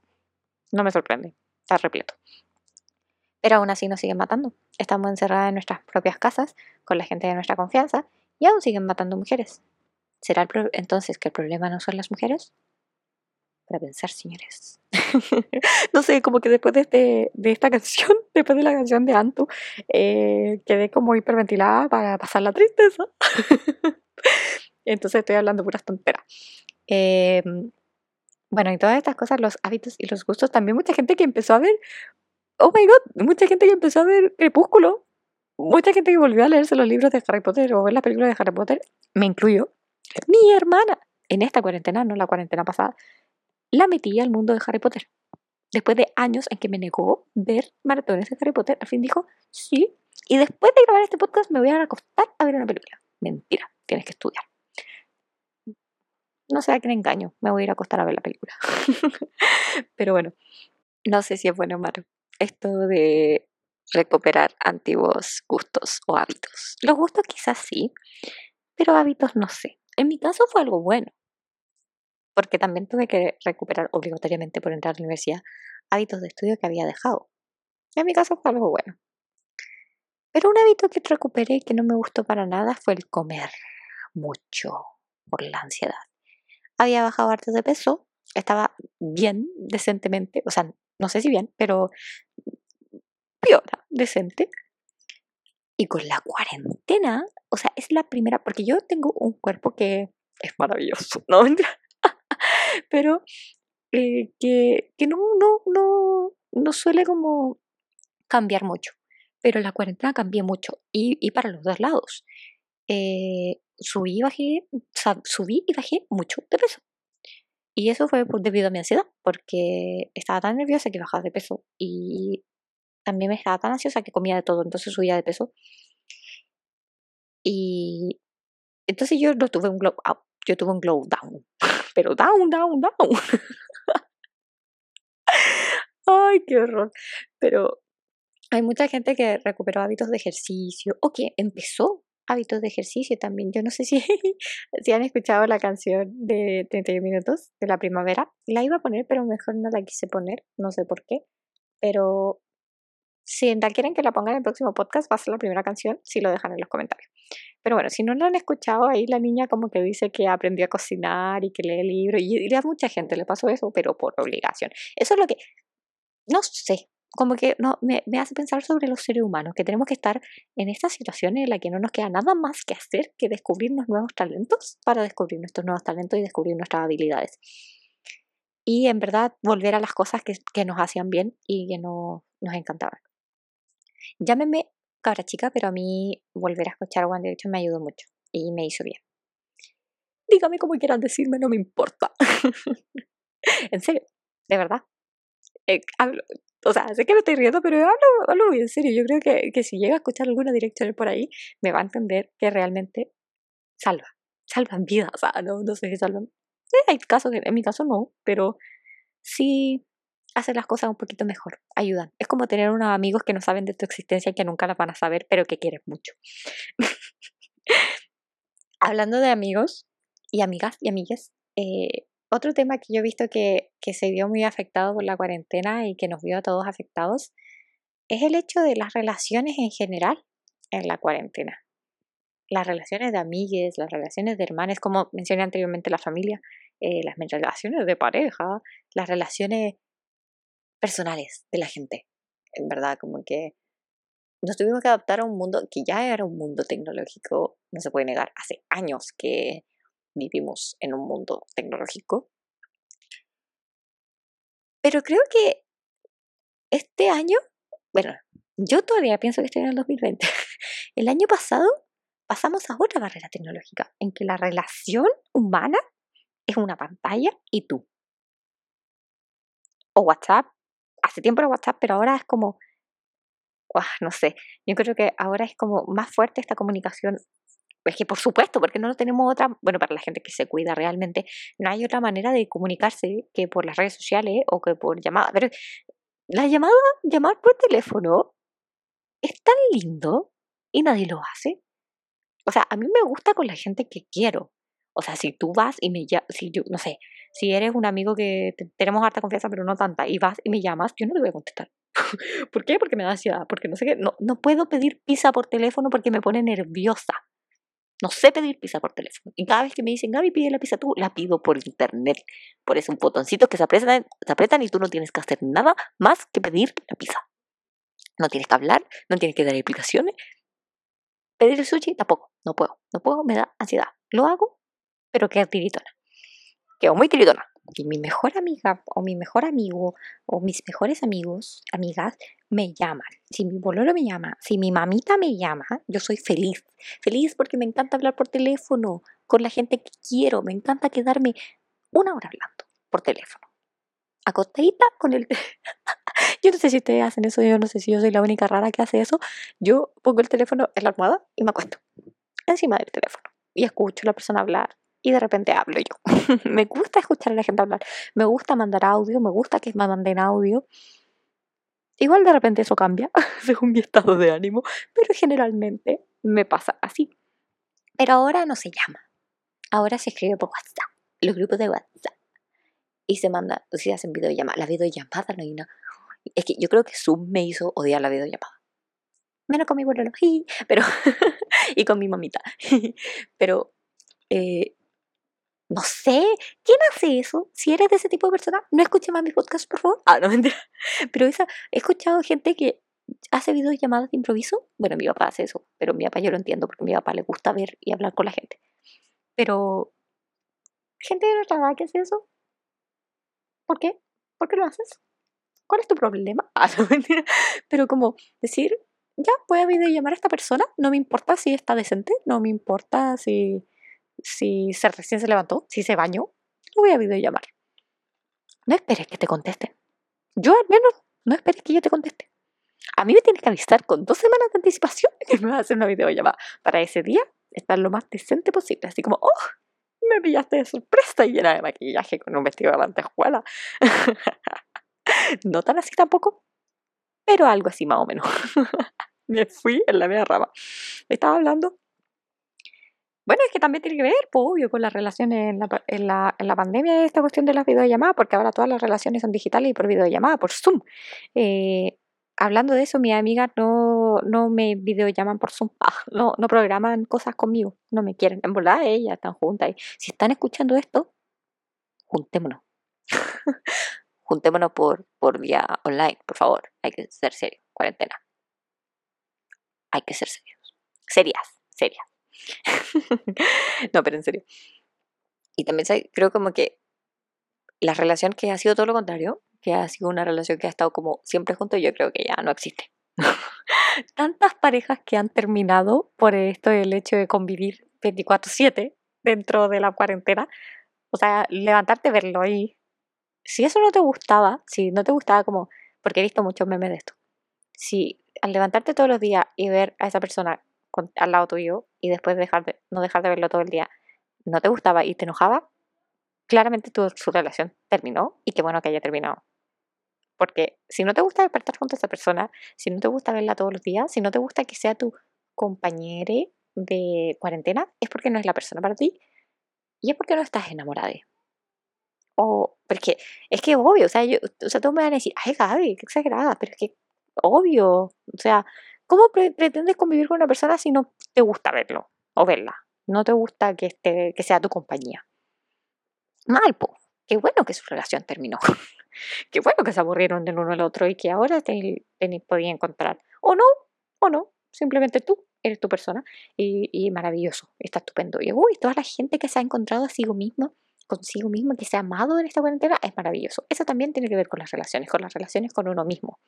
no me sorprende, está repleto. Pero aún así nos siguen matando. Estamos encerradas en nuestras propias casas con la gente de nuestra confianza y aún siguen matando mujeres. ¿Será entonces que el problema no son las mujeres? Para pensar, señores. no sé, como que después de, este, esta canción, después de la canción de Antu, eh, quedé como hiperventilada para pasar la tristeza. Entonces estoy hablando puras tonteras. Em, bueno, y todas estas cosas, los hábitos y los gustos, también mucha gente que empezó a ver, oh my god, mucha gente que empezó a ver Crepúsculo, mucha gente que volvió a leerse los libros de Harry Potter o ver las películas de Harry Potter, me incluyo, mi hermana, en esta cuarentena, no la cuarentena pasada, la metí al mundo de Harry Potter. Después de años en que me negó ver maratones de Harry Potter, al fin dijo, sí. Y después de grabar este podcast me voy a acostar a ver una película. Mentira, tienes que estudiar. no sé a quién engaño, me voy a ir a acostar a ver la película. Pero bueno, no sé si es bueno o malo. Esto de recuperar antiguos gustos o hábitos. Los gustos quizás sí, pero hábitos no sé. En mi caso fue algo bueno, porque también tuve que recuperar obligatoriamente por entrar a la universidad hábitos de estudio que había dejado. En mi caso fue algo bueno. Pero un hábito que recuperé que no me gustó para nada fue el comer mucho por la ansiedad. Había bajado harto de peso, estaba bien, decentemente, o sea, no sé si bien, pero piola, decente. Y con la cuarentena, o sea, es la primera, porque yo tengo un cuerpo que es maravilloso, ¿no? Pero eh, que, que no, no, no, no suele como cambiar mucho. Pero la cuarentena cambié mucho y, y para los dos lados. Eh, subí, bajé, subí y bajé mucho de peso. Y eso fue por, debido a mi ansiedad, porque estaba tan nerviosa que bajaba de peso y también me estaba tan ansiosa que comía de todo, entonces subía de peso. Y entonces yo no tuve un glow up, yo tuve un glow down, pero down, down, down. Ay, qué horror. Pero hay mucha gente que recuperó hábitos de ejercicio o que empezó hábitos de ejercicio también. Yo no sé si, si han escuchado la canción de 31 minutos de la primavera. La iba a poner, pero mejor no la quise poner, no sé por qué. Pero si quieren que la pongan en el próximo podcast, va a ser la primera canción, si lo dejan en los comentarios. Pero bueno, si no lo han escuchado, ahí la niña como que dice que aprendió a cocinar y que lee libros, y, a mucha gente le pasó eso, pero por obligación. Eso es lo que, no sé, como que no, me, me, hace pensar sobre los seres humanos, que tenemos que estar en esta situación en la que no nos queda nada más que hacer que descubrirnos nuevos talentos para descubrir nuestros nuevos talentos y descubrir nuestras habilidades. Y en verdad volver a las cosas que, que nos hacían bien y que no, nos encantaban. Llámeme cabra chica, pero a mí volver a escuchar One Direction me ayudó mucho y me hizo bien. Dígame como quieran decirme, no me importa. en serio, de verdad. Eh, o sea, sé que me estoy riendo, pero hablo, hablo en serio. Yo creo que, que si llega a escuchar alguna dirección por ahí, me va a entender que realmente salva, salvan vidas. O sea, no, no sé si salvan. Eh, hay casos en mi caso no, pero sí hacen las cosas un poquito mejor, ayudan. Es como tener unos amigos que no saben de tu existencia y que nunca las van a saber, pero que quieres mucho. Hablando de amigos y amigas y amigas, eh, otro tema que yo he visto que, que se vio muy afectado por la cuarentena y que nos vio a todos afectados es el hecho de las relaciones en general en la cuarentena. Las relaciones de amigues, las relaciones de hermanos, como mencioné anteriormente la familia, eh, las relaciones de pareja, las relaciones personales de la gente. En verdad, como que nos tuvimos que adaptar a un mundo que ya era un mundo tecnológico, no se puede negar, hace años que vivimos en un mundo tecnológico. Pero creo que este año, bueno, yo todavía pienso que estoy en el 2020. El año pasado pasamos a otra barrera tecnológica, en que la relación humana es una pantalla y tú. O WhatsApp. Hace tiempo era WhatsApp, pero ahora es como, no sé, yo creo que ahora es como más fuerte esta comunicación es que por supuesto, porque no tenemos otra, bueno, para la gente que se cuida realmente, no hay otra manera de comunicarse que por las redes sociales o que por llamada. Pero la llamada, llamar por teléfono es tan lindo y nadie lo hace. O sea, a mí me gusta con la gente que quiero. O sea, si tú vas y me llamas, si yo, no sé, si eres un amigo que tenemos harta confianza pero no tanta, y vas y me llamas, yo no te voy a contestar. ¿Por qué? Porque me da ansiedad, porque no sé qué, no, no puedo pedir pizza por teléfono porque me pone nerviosa. No sé pedir pizza por teléfono. Y cada vez que me dicen, Gaby, pide la pizza tú, la pido por internet. Por eso un botoncito que se apretan, se apretan y tú no tienes que hacer nada más que pedir la pizza. No tienes que hablar, no tienes que dar explicaciones. Pedir el sushi tampoco, no puedo, no puedo, me da ansiedad. Lo hago, pero quedo tiritona. Quedo muy tiritona y mi mejor amiga o mi mejor amigo o mis mejores amigos, amigas, me llaman. Si mi bololo me llama, si mi mamita me llama, yo soy feliz. Feliz porque me encanta hablar por teléfono con la gente que quiero. Me encanta quedarme una hora hablando por teléfono. Acostadita con el... yo no sé si ustedes hacen eso, yo no sé si yo soy la única rara que hace eso. Yo pongo el teléfono en la almohada y me acuesto encima del teléfono y escucho a la persona hablar y de repente hablo yo. me gusta escuchar a la gente hablar, me gusta mandar audio, me gusta que me manden audio. Igual de repente eso cambia según mi estado de ánimo, pero generalmente me pasa así. Pero ahora no se llama. Ahora se escribe por WhatsApp, los grupos de WhatsApp. Y se manda, si hacen videollamadas. La videollamada no hay nada. Es que yo creo que Zoom me hizo odiar la videollamada. Menos con mi bololo, pero y con mi mamita. pero eh, no sé, ¿quién hace eso? Si eres de ese tipo de persona, no escuches más mis podcasts, por favor. Ah, no, mentira. Pero he escuchado gente que hace videollamadas de improviso. Bueno, mi papá hace eso, pero mi papá yo lo entiendo porque a mi papá le gusta ver y hablar con la gente. Pero, gente de nuestra edad que hace eso, ¿por qué? ¿Por qué lo haces? ¿Cuál es tu problema? Ah, no, mentira. Pero como decir, ya, voy a videollamar a esta persona, no me importa si está decente, no me importa si, si se recién se levantó, si se bañó, lo voy a videollamar. No esperes que te conteste. Yo al menos no esperes que yo te conteste. A mí me tienes que avisar con dos semanas de anticipación que me vas a hacer una videollamada. Para ese día estar lo más decente posible. Así como, oh, me pillaste de sorpresa y llena de maquillaje con un vestido de lentejuela. no tan así tampoco, pero algo así más o menos. me fui en la media rama. Estaba hablando. Bueno, es que también tiene que ver, pues, obvio, con las relaciones en la, pandemia, esta cuestión de las videollamadas, porque ahora todas las relaciones son digitales y por videollamada, por Zoom. Eh, hablando de eso, mis amigas no, no me videollaman por Zoom, ah, no, no programan cosas conmigo, no me quieren. En verdad, ellas están juntas. Y si están escuchando esto, juntémonos. juntémonos por, por vía online, por favor. Hay que ser serios, cuarentena. Hay que ser serios. Serias, serias. no, pero en serio. Y también creo como que la relación que ha sido todo lo contrario, que ha sido una relación que ha estado como siempre junto, yo creo que ya no existe. Tantas parejas que han terminado por esto el hecho de convivir 24/7 dentro de la cuarentena. O sea, levantarte, verlo ahí. Si eso no te gustaba, si no te gustaba como, porque he visto muchos memes de esto. Si al levantarte todos los días y ver a esa persona al lado tuyo y después dejar de, no dejar de verlo todo el día, no te gustaba y te enojaba, claramente tu, su relación terminó y qué bueno que haya terminado. Porque si no te gusta despertar junto a esa persona, si no te gusta verla todos los días, si no te gusta que sea tu compañero de cuarentena, es porque no es la persona para ti y es porque no estás enamorada. O, porque es que obvio, o sea, yo, o sea, todos me van a decir, ay Gaby, qué exagerada, pero es que obvio, o sea, ¿cómo pretendes convivir con una persona si no te gusta verlo o verla? No te gusta que, esté, que sea tu compañía. Mal, po. Qué bueno que su relación terminó. Qué bueno que se aburrieron del uno al otro y que ahora te, te podía encontrar. O no, o no. Simplemente tú eres tu persona y, maravilloso, está estupendo. Y uy, toda la gente que se ha encontrado consigo mismo, consigo mismo, que se ha amado en esta cuarentena, es maravilloso. Eso también tiene que ver con las relaciones, con las relaciones con uno mismo.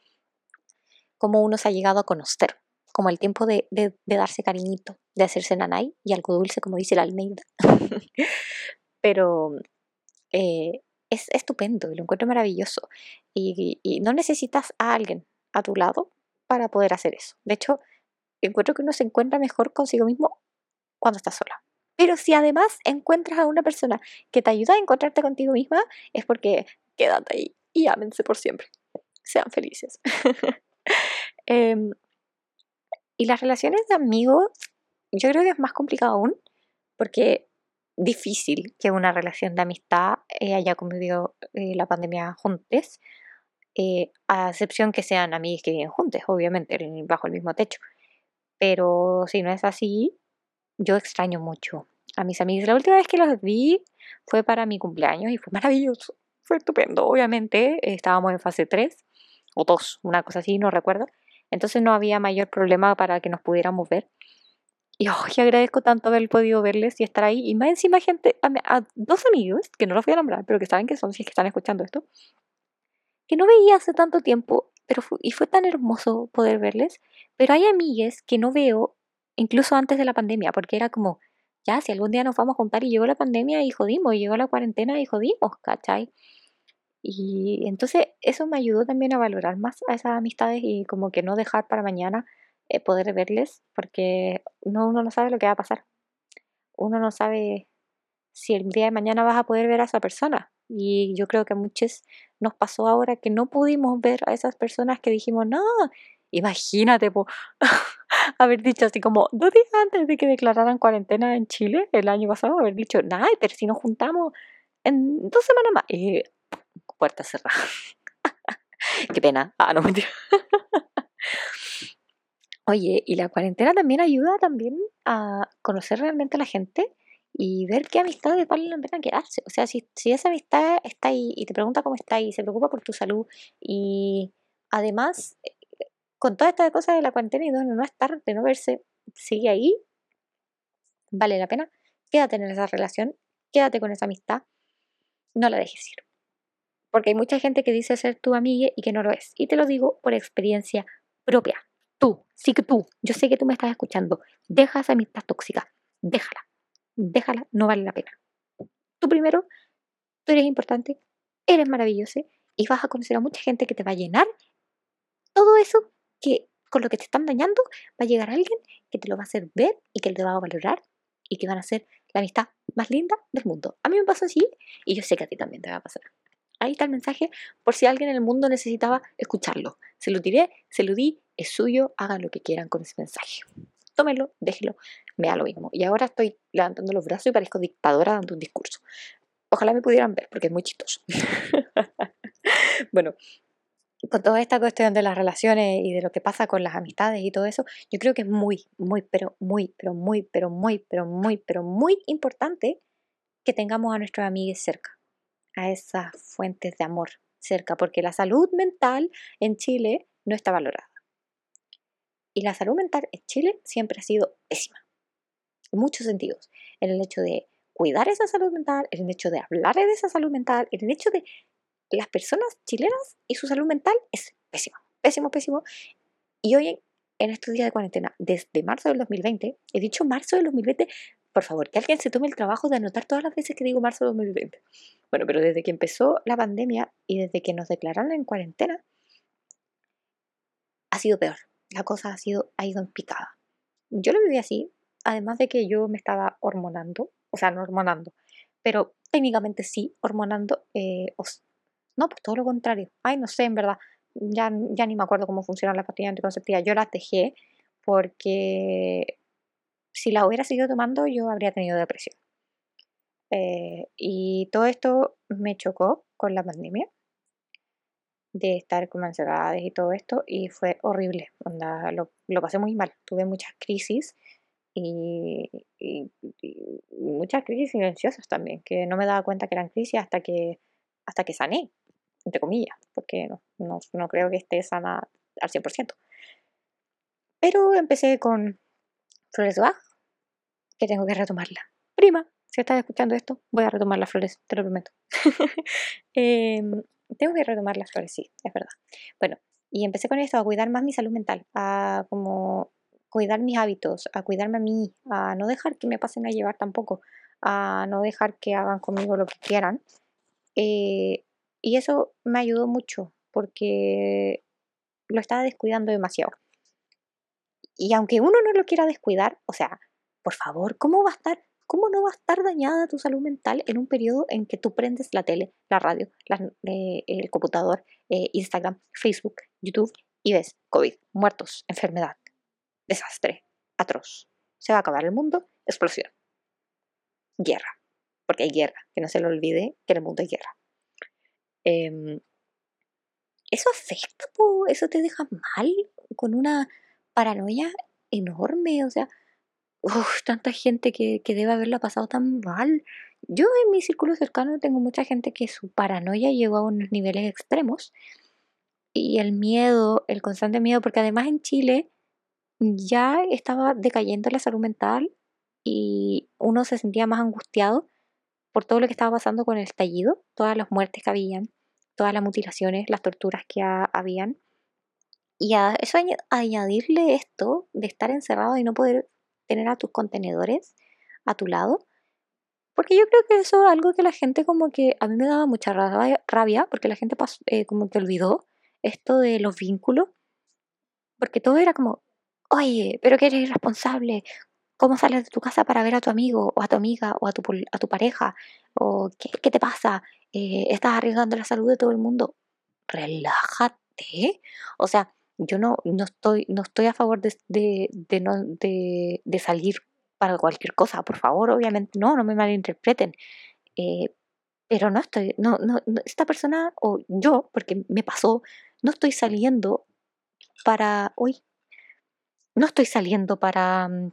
Cómo uno se ha llegado a conocer, como el tiempo de, de, darse cariñito, de hacerse nanay y algo dulce, como dice la Almeida. Pero eh, es estupendo y lo encuentro maravilloso. Y, no necesitas a alguien a tu lado para poder hacer eso. De hecho, encuentro que uno se encuentra mejor consigo mismo cuando está sola. Pero si además encuentras a una persona que te ayuda a encontrarte contigo misma, es porque quédate ahí y ámense por siempre. Sean felices. Em, y las relaciones de amigos, yo creo que es más complicado aún, porque difícil que una relación de amistad eh, haya convivido eh, la pandemia juntos, eh, a excepción que sean amigos que viven juntos, obviamente, bajo el mismo techo. Pero si no es así, yo extraño mucho a mis amigos. La última vez que los vi fue para mi cumpleaños y fue maravilloso, fue estupendo. Obviamente estábamos en fase 3 2, una cosa así, no recuerdo. Entonces no había mayor problema para que nos pudiéramos ver. Y hoy agradezco tanto haber podido verles y estar ahí. Y más encima gente, a, dos amigos, que no los voy a nombrar, pero que saben que son, si es que están escuchando esto, que no veía hace tanto tiempo, pero y fue tan hermoso poder verles. Pero hay amigues que no veo incluso antes de la pandemia, porque era como, ya, si algún día nos vamos a juntar y llegó la pandemia y jodimos, y llegó la cuarentena y jodimos, ¿cachai? Y entonces eso me ayudó también a valorar más a esas amistades y como que no dejar para mañana eh, poder verles, porque no, uno no sabe lo que va a pasar. Uno no sabe si el día de mañana vas a poder ver a esa persona. Y yo creo que a muchos nos pasó ahora que no pudimos ver a esas personas que dijimos, no, imagínate, po, haber dicho así como dos días antes de que declararan cuarentena en Chile el año pasado, haber dicho, nada, pero si nos juntamos en dos semanas más, puerta cerrada. Qué pena. Ah, no mentira. Oye, y la cuarentena también ayuda también a conocer realmente a la gente y ver qué amistades valen la pena quedarse. O sea, si, si esa amistad está ahí y te pregunta cómo está y se preocupa por tu salud y además con todas estas cosas de la cuarentena y de no estar, de no verse, sigue ahí, vale la pena, quédate en esa relación, quédate con esa amistad, no la dejes ir. Porque hay mucha gente que dice ser tu amiga y que no lo es. Y te lo digo por experiencia propia. Tú, sí que tú, yo sé que tú me estás escuchando, deja esa amistad tóxica, déjala déjala, no vale la pena. Tú primero, tú eres importante, eres maravilloso y vas a conocer a mucha gente que te va a llenar. Todo eso que con lo que te están dañando va a llegar alguien que te lo va a hacer ver y que te va a valorar y que van a ser la amistad más linda del mundo. A mí me pasó así y yo sé que a ti también te va a pasar. Ahí está el mensaje por si alguien en el mundo necesitaba escucharlo. Se lo diré, se lo di, es suyo, hagan lo que quieran con ese mensaje tómelo, déjelo, me lo mismo. Y ahora estoy levantando los brazos y parezco dictadora dando un discurso. Ojalá me pudieran ver, porque es muy chistoso. bueno, con toda esta cuestión de las relaciones y de lo que pasa con las amistades y todo eso, yo creo que es muy, muy, pero muy, pero muy, pero muy, pero muy, pero muy importante que tengamos a nuestros amigos cerca, a esas fuentes de amor cerca, porque la salud mental en Chile no está valorada. Y la salud mental en Chile siempre ha sido pésima, en muchos sentidos. En el hecho de cuidar esa salud mental, en el hecho de hablar de esa salud mental, en el hecho de las personas chilenas y su salud mental es pésimo, pésimo, pésimo. Y hoy, en estos días de cuarentena, desde marzo del 2020, he dicho marzo del 2020, por favor, que alguien se tome el trabajo de anotar todas las veces que digo marzo del 2020. Bueno, pero desde que empezó la pandemia y desde que nos declararon en cuarentena, ha sido peor la cosa ha, sido, ha ido en picada. Yo lo viví así, además de que yo me estaba hormonando, o sea, no hormonando, pero técnicamente sí, hormonando, eh, no, pues todo lo contrario. Ay, no sé, en verdad, ya, ya ni me acuerdo cómo funciona la pastilla anticonceptiva. Yo la dejé porque si la hubiera seguido tomando yo habría tenido depresión. Eh, y todo esto me chocó con la pandemia de estar como encerradas y todo esto y fue horrible, lo, lo, pasé muy mal, tuve muchas crisis y, muchas crisis silenciosas también, que no me daba cuenta que eran crisis hasta que, hasta que sané, entre comillas, porque no, no, no creo que esté sana al 100%. Pero empecé con Flores Bach, que tengo que retomarla. Prima, si estás escuchando esto, voy a retomar las flores, te lo prometo. eh, tengo que retomar las flores, sí, es verdad. Bueno, y empecé con esto, a cuidar más mi salud mental, a como cuidar mis hábitos, a cuidarme a mí, a no dejar que me pasen a llevar tampoco, a no dejar que hagan conmigo lo que quieran. Eh, y eso me ayudó mucho porque lo estaba descuidando demasiado. Y aunque uno no lo quiera descuidar, o sea, por favor, ¿cómo va a estar ¿cómo no va a estar dañada tu salud mental en un periodo en que tú prendes la tele, la radio, eh, el computador, eh, Instagram, Facebook, YouTube y ves COVID, muertos, enfermedad, desastre, atroz? Se va a acabar el mundo, explosión, guerra, porque hay guerra, que no se le olvide que en el mundo hay guerra. Em, eso afecta, eso te deja mal, con una paranoia enorme, o sea, tanta gente que, que debe haberla pasado tan mal. Yo en mi círculo cercano tengo mucha gente que su paranoia llegó a unos niveles extremos y el miedo, el constante miedo, porque además en Chile ya estaba decayendo la salud mental y uno se sentía más angustiado por todo lo que estaba pasando con el estallido, todas las muertes que habían, todas las mutilaciones, las torturas que habían. Y a eso añadirle esto de estar encerrado y no poder tener a tus contenedores a tu lado. Porque yo creo que eso es algo que la gente como que a mí me daba mucha rabia, porque la gente eh, como que olvidó esto de los vínculos. Porque todo era como, oye, pero que eres irresponsable. ¿Cómo sales de tu casa para ver a tu amigo o a tu amiga o a tu, a tu pareja? ¿O qué, qué te pasa? Eh, ¿Estás arriesgando la salud de todo el mundo? Relájate. O sea, yo no, no, estoy, no estoy a favor de, de, de, no, de, salir para cualquier cosa, por favor, obviamente no, no me malinterpreten. Eh, pero no estoy, no, no, esta persona o yo, porque me pasó, no estoy saliendo para hoy, no estoy saliendo para mm,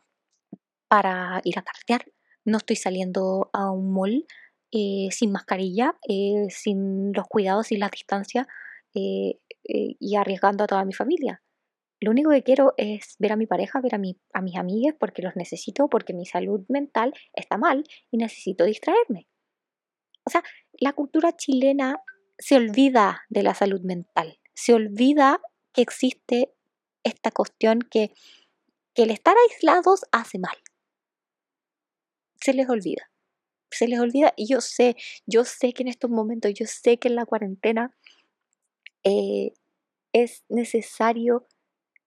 para ir a cartear. No estoy saliendo a un mall eh, sin mascarilla, eh, sin los cuidados y la distancia eh, y arriesgando a toda mi familia. Lo único que quiero es ver a mi pareja, ver a mis amigas porque los necesito, porque mi salud mental está mal y necesito distraerme. O sea, la cultura chilena se olvida de la salud mental, se olvida que existe esta cuestión que, que el estar aislados hace mal se les olvida. Se les olvida y yo sé, yo sé que en estos momentos, yo sé que en la cuarentena eh, es necesario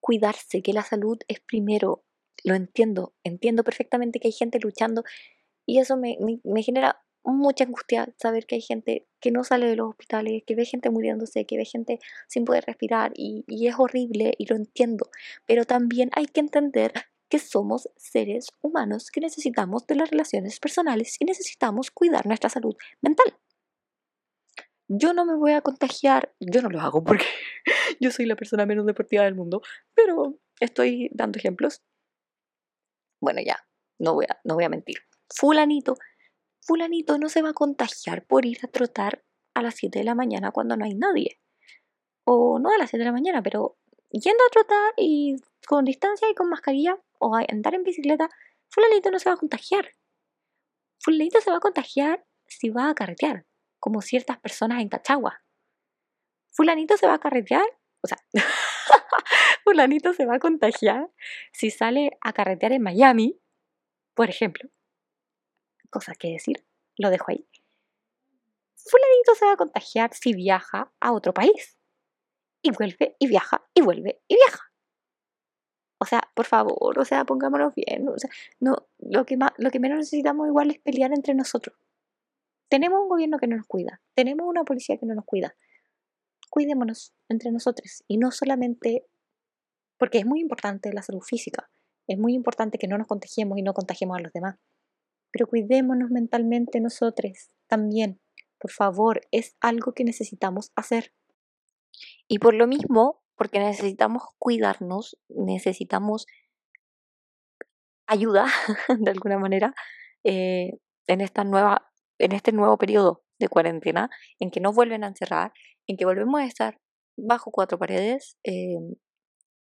cuidarse, que la salud es primero. Lo entiendo, entiendo perfectamente que hay gente luchando y eso me, genera mucha angustia saber que hay gente que no sale de los hospitales, que ve gente muriéndose, que ve gente sin poder respirar y, y, es horrible y lo entiendo. Pero también hay que entender que somos seres humanos que necesitamos de las relaciones personales y necesitamos cuidar nuestra salud mental. Yo no me voy a contagiar, yo no lo hago porque yo soy la persona menos deportiva del mundo, pero estoy dando ejemplos. Bueno, ya, no voy a, no voy a mentir. Fulanito, fulanito no se va a contagiar por ir a trotar a las 7 de la mañana cuando no hay nadie. O no a las 7 de la mañana, pero yendo a trotar y con distancia y con mascarilla, o andar en bicicleta, fulanito no se va a contagiar. Fulanito se va a contagiar si va a carretear, como ciertas personas en Cachagua. Fulanito se va a carretear, o sea, fulanito se va a contagiar si sale a carretear en Miami, por ejemplo. Cosa que decir, lo dejo ahí. Fulanito se va a contagiar si viaja a otro país. Y vuelve y viaja y vuelve y viaja. O sea, por favor, o sea, pongámonos bien. O sea, no, lo que, más, lo que menos necesitamos igual es pelear entre nosotros. Tenemos un gobierno que no nos cuida, tenemos una policía que no nos cuida. Cuidémonos entre nosotros y no solamente porque es muy importante la salud física, es muy importante que no nos contagiemos y no contagiemos a los demás. Pero cuidémonos mentalmente nosotros también. Por favor, es algo que necesitamos hacer. Y por lo mismo, porque necesitamos cuidarnos, necesitamos ayuda de alguna manera eh, en esta nueva, en este nuevo periodo de cuarentena, en que nos vuelven a encerrar, en que volvemos a estar bajo cuatro paredes, eh,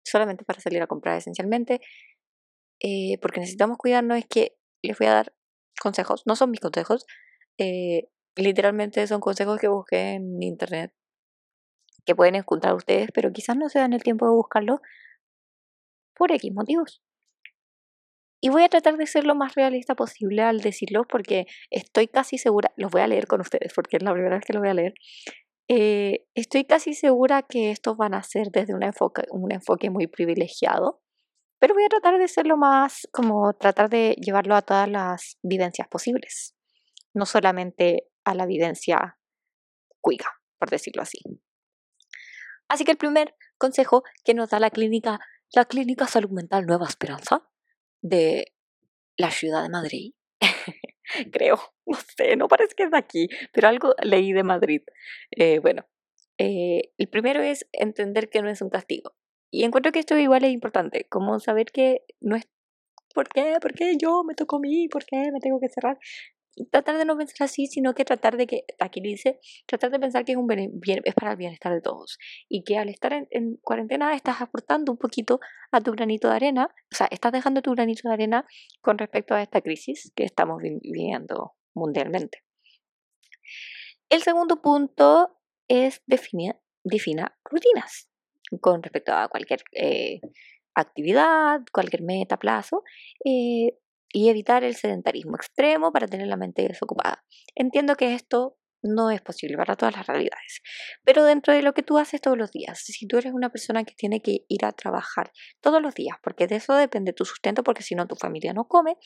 solamente para salir a comprar esencialmente, eh, porque necesitamos cuidarnos, es que les voy a dar consejos, no son mis consejos, literalmente son consejos que busqué en internet que pueden encontrar ustedes, pero quizás no se dan el tiempo de buscarlo por X motivos. Y voy a tratar de ser lo más realista posible al decirlo porque estoy casi segura, los voy a leer con ustedes porque es la primera vez que lo voy a leer. Eh, estoy casi segura que estos van a ser desde un enfoque, un enfoque muy privilegiado, pero voy a tratar de ser lo más, como tratar de llevarlo a todas las vivencias posibles, no solamente a la vivencia cuica, por decirlo así. Así que el primer consejo que nos da la clínica, la clínica Salud Mental Nueva Esperanza de la ciudad de Madrid, creo, no sé, no parece que es de aquí, pero algo leí de Madrid. Eh, bueno, eh, el primero es entender que no es un castigo. Y encuentro que esto igual es importante, como saber que no es ¿por qué? ¿Por qué yo me toco a mí? ¿Por qué me tengo que cerrar? Tratar de no pensar así, sino que tratar de que, aquí dice, tratar de pensar que es, un bien, es para el bienestar de todos y que al estar en, cuarentena estás aportando un poquito a tu granito de arena, o sea, estás dejando tu granito de arena con respecto a esta crisis que estamos viviendo mundialmente. El segundo punto es definir, defina rutinas con respecto a cualquier eh, actividad, cualquier meta, plazo. Eh, y evitar el sedentarismo extremo para tener la mente desocupada. Entiendo que esto no es posible para todas las realidades. Pero dentro de lo que tú haces todos los días, si tú eres una persona que tiene que ir a trabajar todos los días, porque de eso depende tu sustento, porque si no tu familia no come,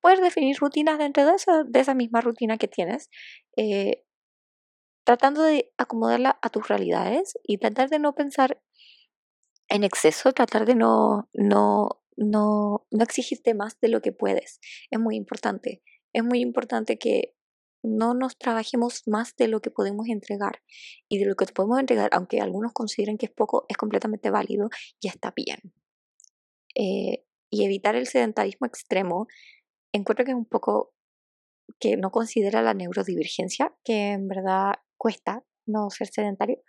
puedes definir rutinas dentro de esa, de esa misma rutina que tienes, eh, tratando de acomodarla a tus realidades y tratar de no pensar en exceso, tratar de no, no, no, no exigirte más de lo que puedes. Es muy importante. Es muy importante que no nos trabajemos más de lo que podemos entregar. Y de lo que podemos entregar, aunque algunos consideren que es poco, es completamente válido y está bien. Eh, y evitar el sedentarismo extremo, encuentro que es un poco que no considera la neurodivergencia, que en verdad cuesta no ser sedentario.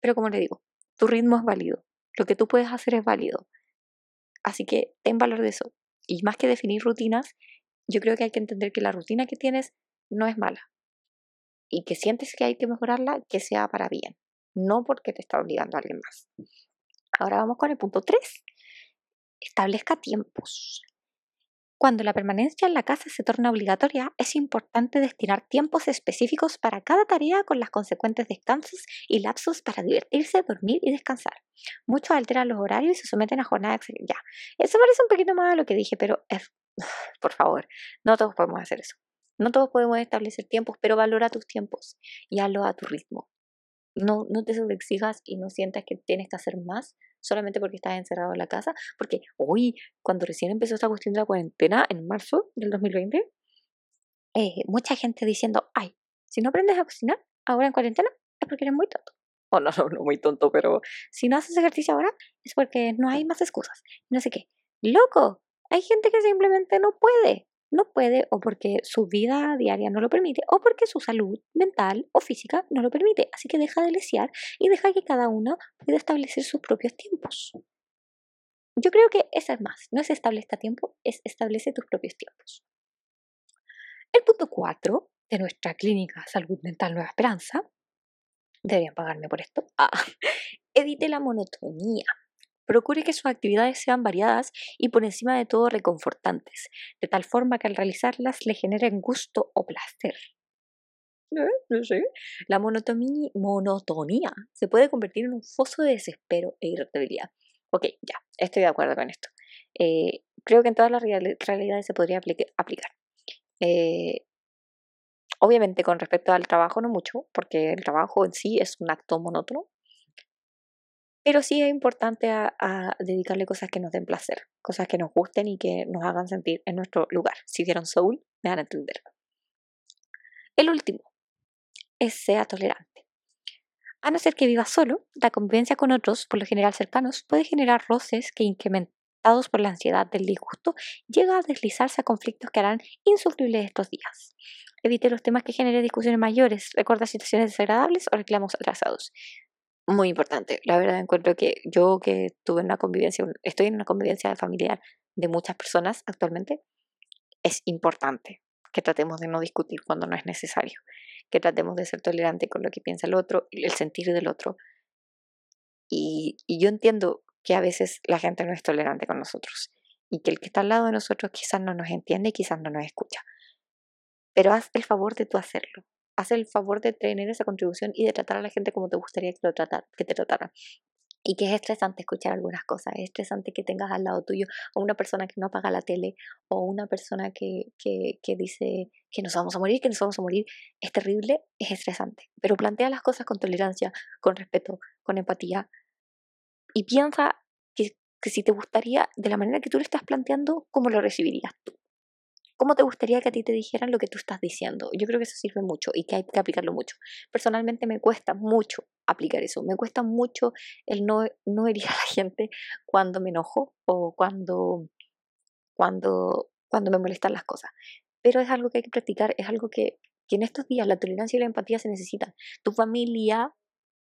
Pero como le digo, tu ritmo es válido. Lo que tú puedes hacer es válido. Así que ten valor de eso. Y más que definir rutinas, yo creo que hay que entender que la rutina que tienes no es mala. Y que sientes que hay que mejorarla, que sea para bien, no porque te está obligando a alguien más. Ahora vamos con el punto 3. Establezca tiempos. Cuando la permanencia en la casa se torna obligatoria, es importante destinar tiempos específicos para cada tarea con las consecuentes descansos y lapsos para divertirse, dormir y descansar. Muchos alteran los horarios y se someten a jornadas ya. Eso parece un poquito más a lo que dije, pero es, por favor, no todos podemos hacer eso. No todos podemos establecer tiempos, pero valora tus tiempos y hazlo a tu ritmo. No, no te sobreexijas y no sientas que tienes que hacer más solamente porque estás encerrado en la casa. Porque hoy, cuando recién empezó esta cuestión de la cuarentena, en marzo del 2020, eh, mucha gente diciendo, ay, si no aprendes a cocinar ahora en cuarentena, es porque eres muy tonto. O no, no, no muy tonto, pero si no haces ejercicio ahora, es porque no hay más excusas. No sé qué. Loco, hay gente que simplemente no puede no puede o porque su vida diaria no lo permite o porque su salud mental o física no lo permite. Así que deja de lesear y deja que cada uno pueda establecer sus propios tiempos. Yo creo que eso es más, no es establezca tiempo, es establece tus propios tiempos. El punto 4 de nuestra clínica Salud Mental Nueva Esperanza, deberían pagarme por esto, ah, evite la monotonía. Procure que sus actividades sean variadas y por encima de todo reconfortantes, de tal forma que al realizarlas le generen gusto o placer. ¿Eh? La monotonía, monotonía se puede convertir en un foso de desespero e irritabilidad. Ok, ya, estoy de acuerdo con esto. Eh, creo que en todas las realidades se podría aplicar. Eh, obviamente con respecto al trabajo no mucho, porque el trabajo en sí es un acto monótono, pero sí es importante dedicarle cosas que nos den placer, cosas que nos gusten y que nos hagan sentir en nuestro lugar. Si vieron Soul, me van a entender. El último es sea tolerante. A no ser que viva solo, la convivencia con otros, por lo general cercanos, puede generar roces que incrementados por la ansiedad del disgusto, llega a deslizarse a conflictos que harán insufribles estos días. Evite los temas que generen discusiones mayores, recuerda situaciones desagradables o reclamos atrasados muy importante. La verdad encuentro que yo que tuve una convivencia, estoy en una convivencia familiar de muchas personas actualmente, es importante que tratemos de no discutir cuando no es necesario, que tratemos de ser tolerantes con lo que piensa el otro, el sentir del otro. Y, y yo entiendo que a veces la gente no es tolerante con nosotros y que el que está al lado de nosotros quizás no nos entiende y quizás no nos escucha. Pero haz el favor de tú hacerlo haz el favor de tener esa contribución y de tratar a la gente como te gustaría que, lo que te trataran. Y que es estresante escuchar algunas cosas, es estresante que tengas al lado tuyo a una persona que no apaga la tele o una persona que, que, que dice que nos vamos a morir, que nos vamos a morir. Es terrible, es estresante. Pero plantea las cosas con tolerancia, con respeto, con empatía y piensa que, que si te gustaría, de la manera que tú lo estás planteando, ¿cómo lo recibirías tú? ¿Cómo te gustaría que a ti te dijeran lo que tú estás diciendo? Yo creo que eso sirve mucho y que hay que aplicarlo mucho. Personalmente me cuesta mucho aplicar eso. Me cuesta mucho el no, no herir a la gente cuando me enojo o cuando, cuando, cuando me molestan las cosas. Pero es algo que hay que practicar, es algo que, que en estos días la tolerancia y la empatía se necesitan. Tu familia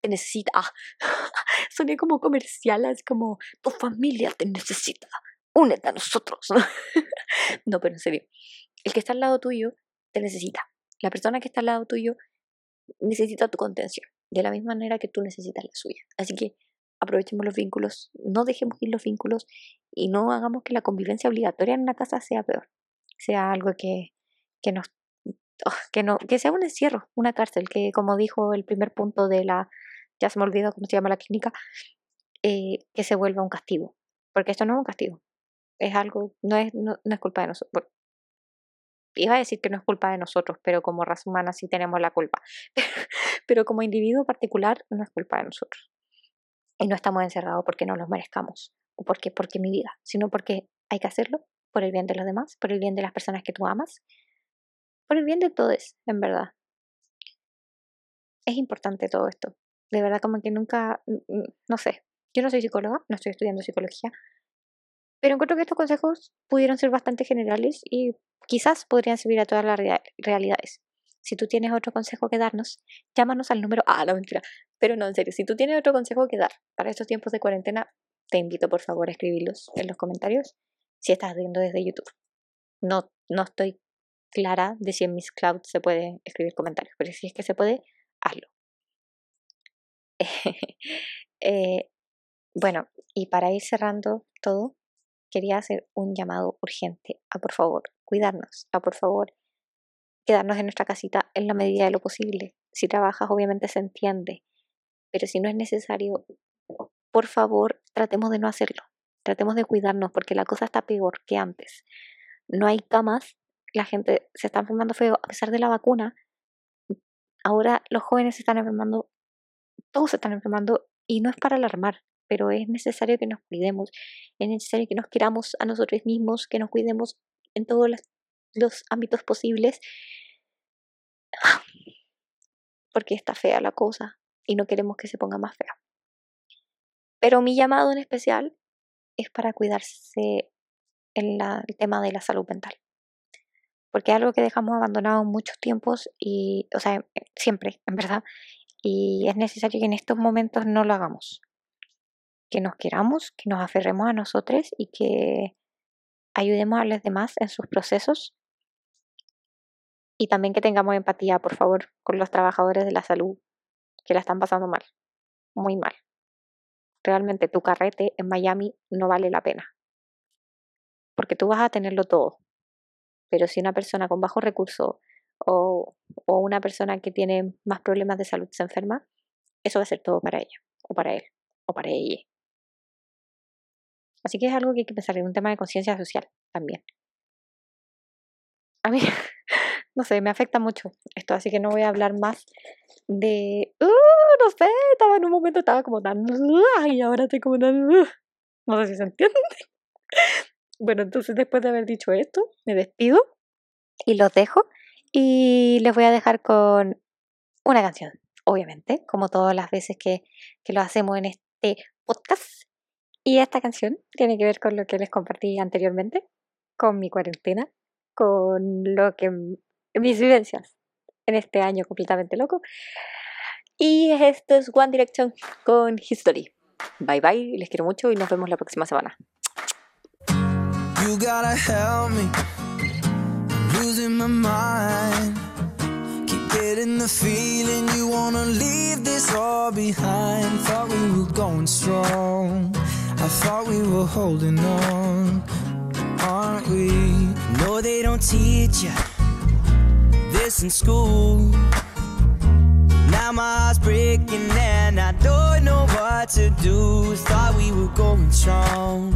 te necesita. Soné como comercial, es como tu familia te necesita únete a nosotros. no, pero en serio, el que está al lado tuyo te necesita. La persona que está al lado tuyo necesita tu contención, de la misma manera que tú necesitas la suya. Así que aprovechemos los vínculos, no dejemos ir los vínculos y no hagamos que la convivencia obligatoria en una casa sea peor, sea algo que, que oh, no, que sea un encierro, una cárcel, que como dijo el primer punto de la, ya se me olvidó cómo se llama la clínica, eh, que se vuelva un castigo, porque esto no es un castigo, es algo, no es, no, es culpa de nosotros. Iba a decir que no es culpa de nosotros, pero como raza humana sí tenemos la culpa. pero como individuo particular no es culpa de nosotros. Y no estamos encerrados porque no los merezcamos o porque, porque mi vida, sino porque hay que hacerlo por el bien de los demás, por el bien de las personas que tú amas, por el bien de todos, en verdad. Es importante todo esto. De verdad, como que nunca, no sé, yo no soy psicóloga, no estoy estudiando psicología, pero encuentro que estos consejos pudieron ser bastante generales y quizás podrían servir a todas las realidades. Si tú tienes otro consejo que darnos, llámanos al número. Ah, no, mentira. Pero no, en serio, si tú tienes otro consejo que dar para estos tiempos de cuarentena, te invito por favor a escribirlos en los comentarios si estás viendo desde YouTube. No, no estoy clara de si en Miss Cloud se puede escribir comentarios, pero si es que se puede, hazlo. Eh, bueno, y para ir cerrando todo, quería hacer un llamado urgente a por favor cuidarnos, a por favor quedarnos en nuestra casita en la medida de lo posible. Si trabajas obviamente se entiende, pero si no es necesario, por favor tratemos de no hacerlo, tratemos de cuidarnos porque la cosa está peor que antes. No hay camas, la gente se está enfermando feo a pesar de la vacuna. Ahora los jóvenes se están enfermando, todos se están enfermando y no es para alarmar, pero es necesario que nos cuidemos, es necesario que nos queramos a nosotros mismos, que nos cuidemos en todos los, ámbitos posibles, porque está fea la cosa y no queremos que se ponga más fea. Pero mi llamado en especial es para cuidarse en el tema de la salud mental. Porque es algo que dejamos abandonado muchos tiempos y, o sea, siempre, en verdad. Y es necesario que en estos momentos no lo hagamos que nos queramos, que nos aferremos a nosotros y que ayudemos a los demás en sus procesos. Y también que tengamos empatía, por favor, con los trabajadores de la salud que la están pasando mal, muy mal. Realmente tu carrete en Miami no vale la pena. Porque tú vas a tenerlo todo. Pero si una persona con bajo recurso o, o una persona que tiene más problemas de salud se enferma, eso va a ser todo para ella o para él o para ella. Así que es algo que hay que pensar en un tema de conciencia social también. A mí, no sé, me afecta mucho esto, así que no voy a hablar más de, uh, no sé, estaba en un momento, estaba como tan, y ahora estoy como tan, uh". no sé si se entiende. Bueno, entonces después de haber dicho esto, me despido y los dejo y les voy a dejar con una canción, obviamente, como todas las veces que, que lo hacemos en este podcast. Y esta canción tiene que ver con lo que les compartí anteriormente, con mi cuarentena, con lo que mis vivencias en este año completamente loco. Y esto es One Direction con History. Bye bye, les quiero mucho y nos vemos la próxima semana. I thought we were holding on, aren't we? No, they don't teach you this in school. Now my heart's breaking and I don't know what to do. Thought we were going strong,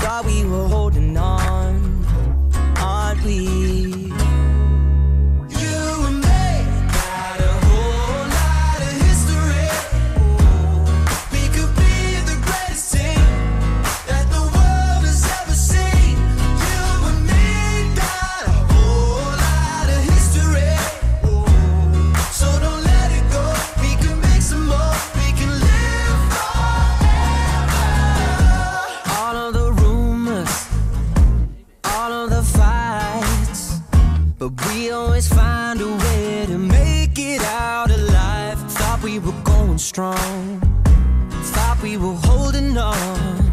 thought we were holding on, aren't we? But we always find a way to make it out alive. Thought we were going strong, thought we were holding on.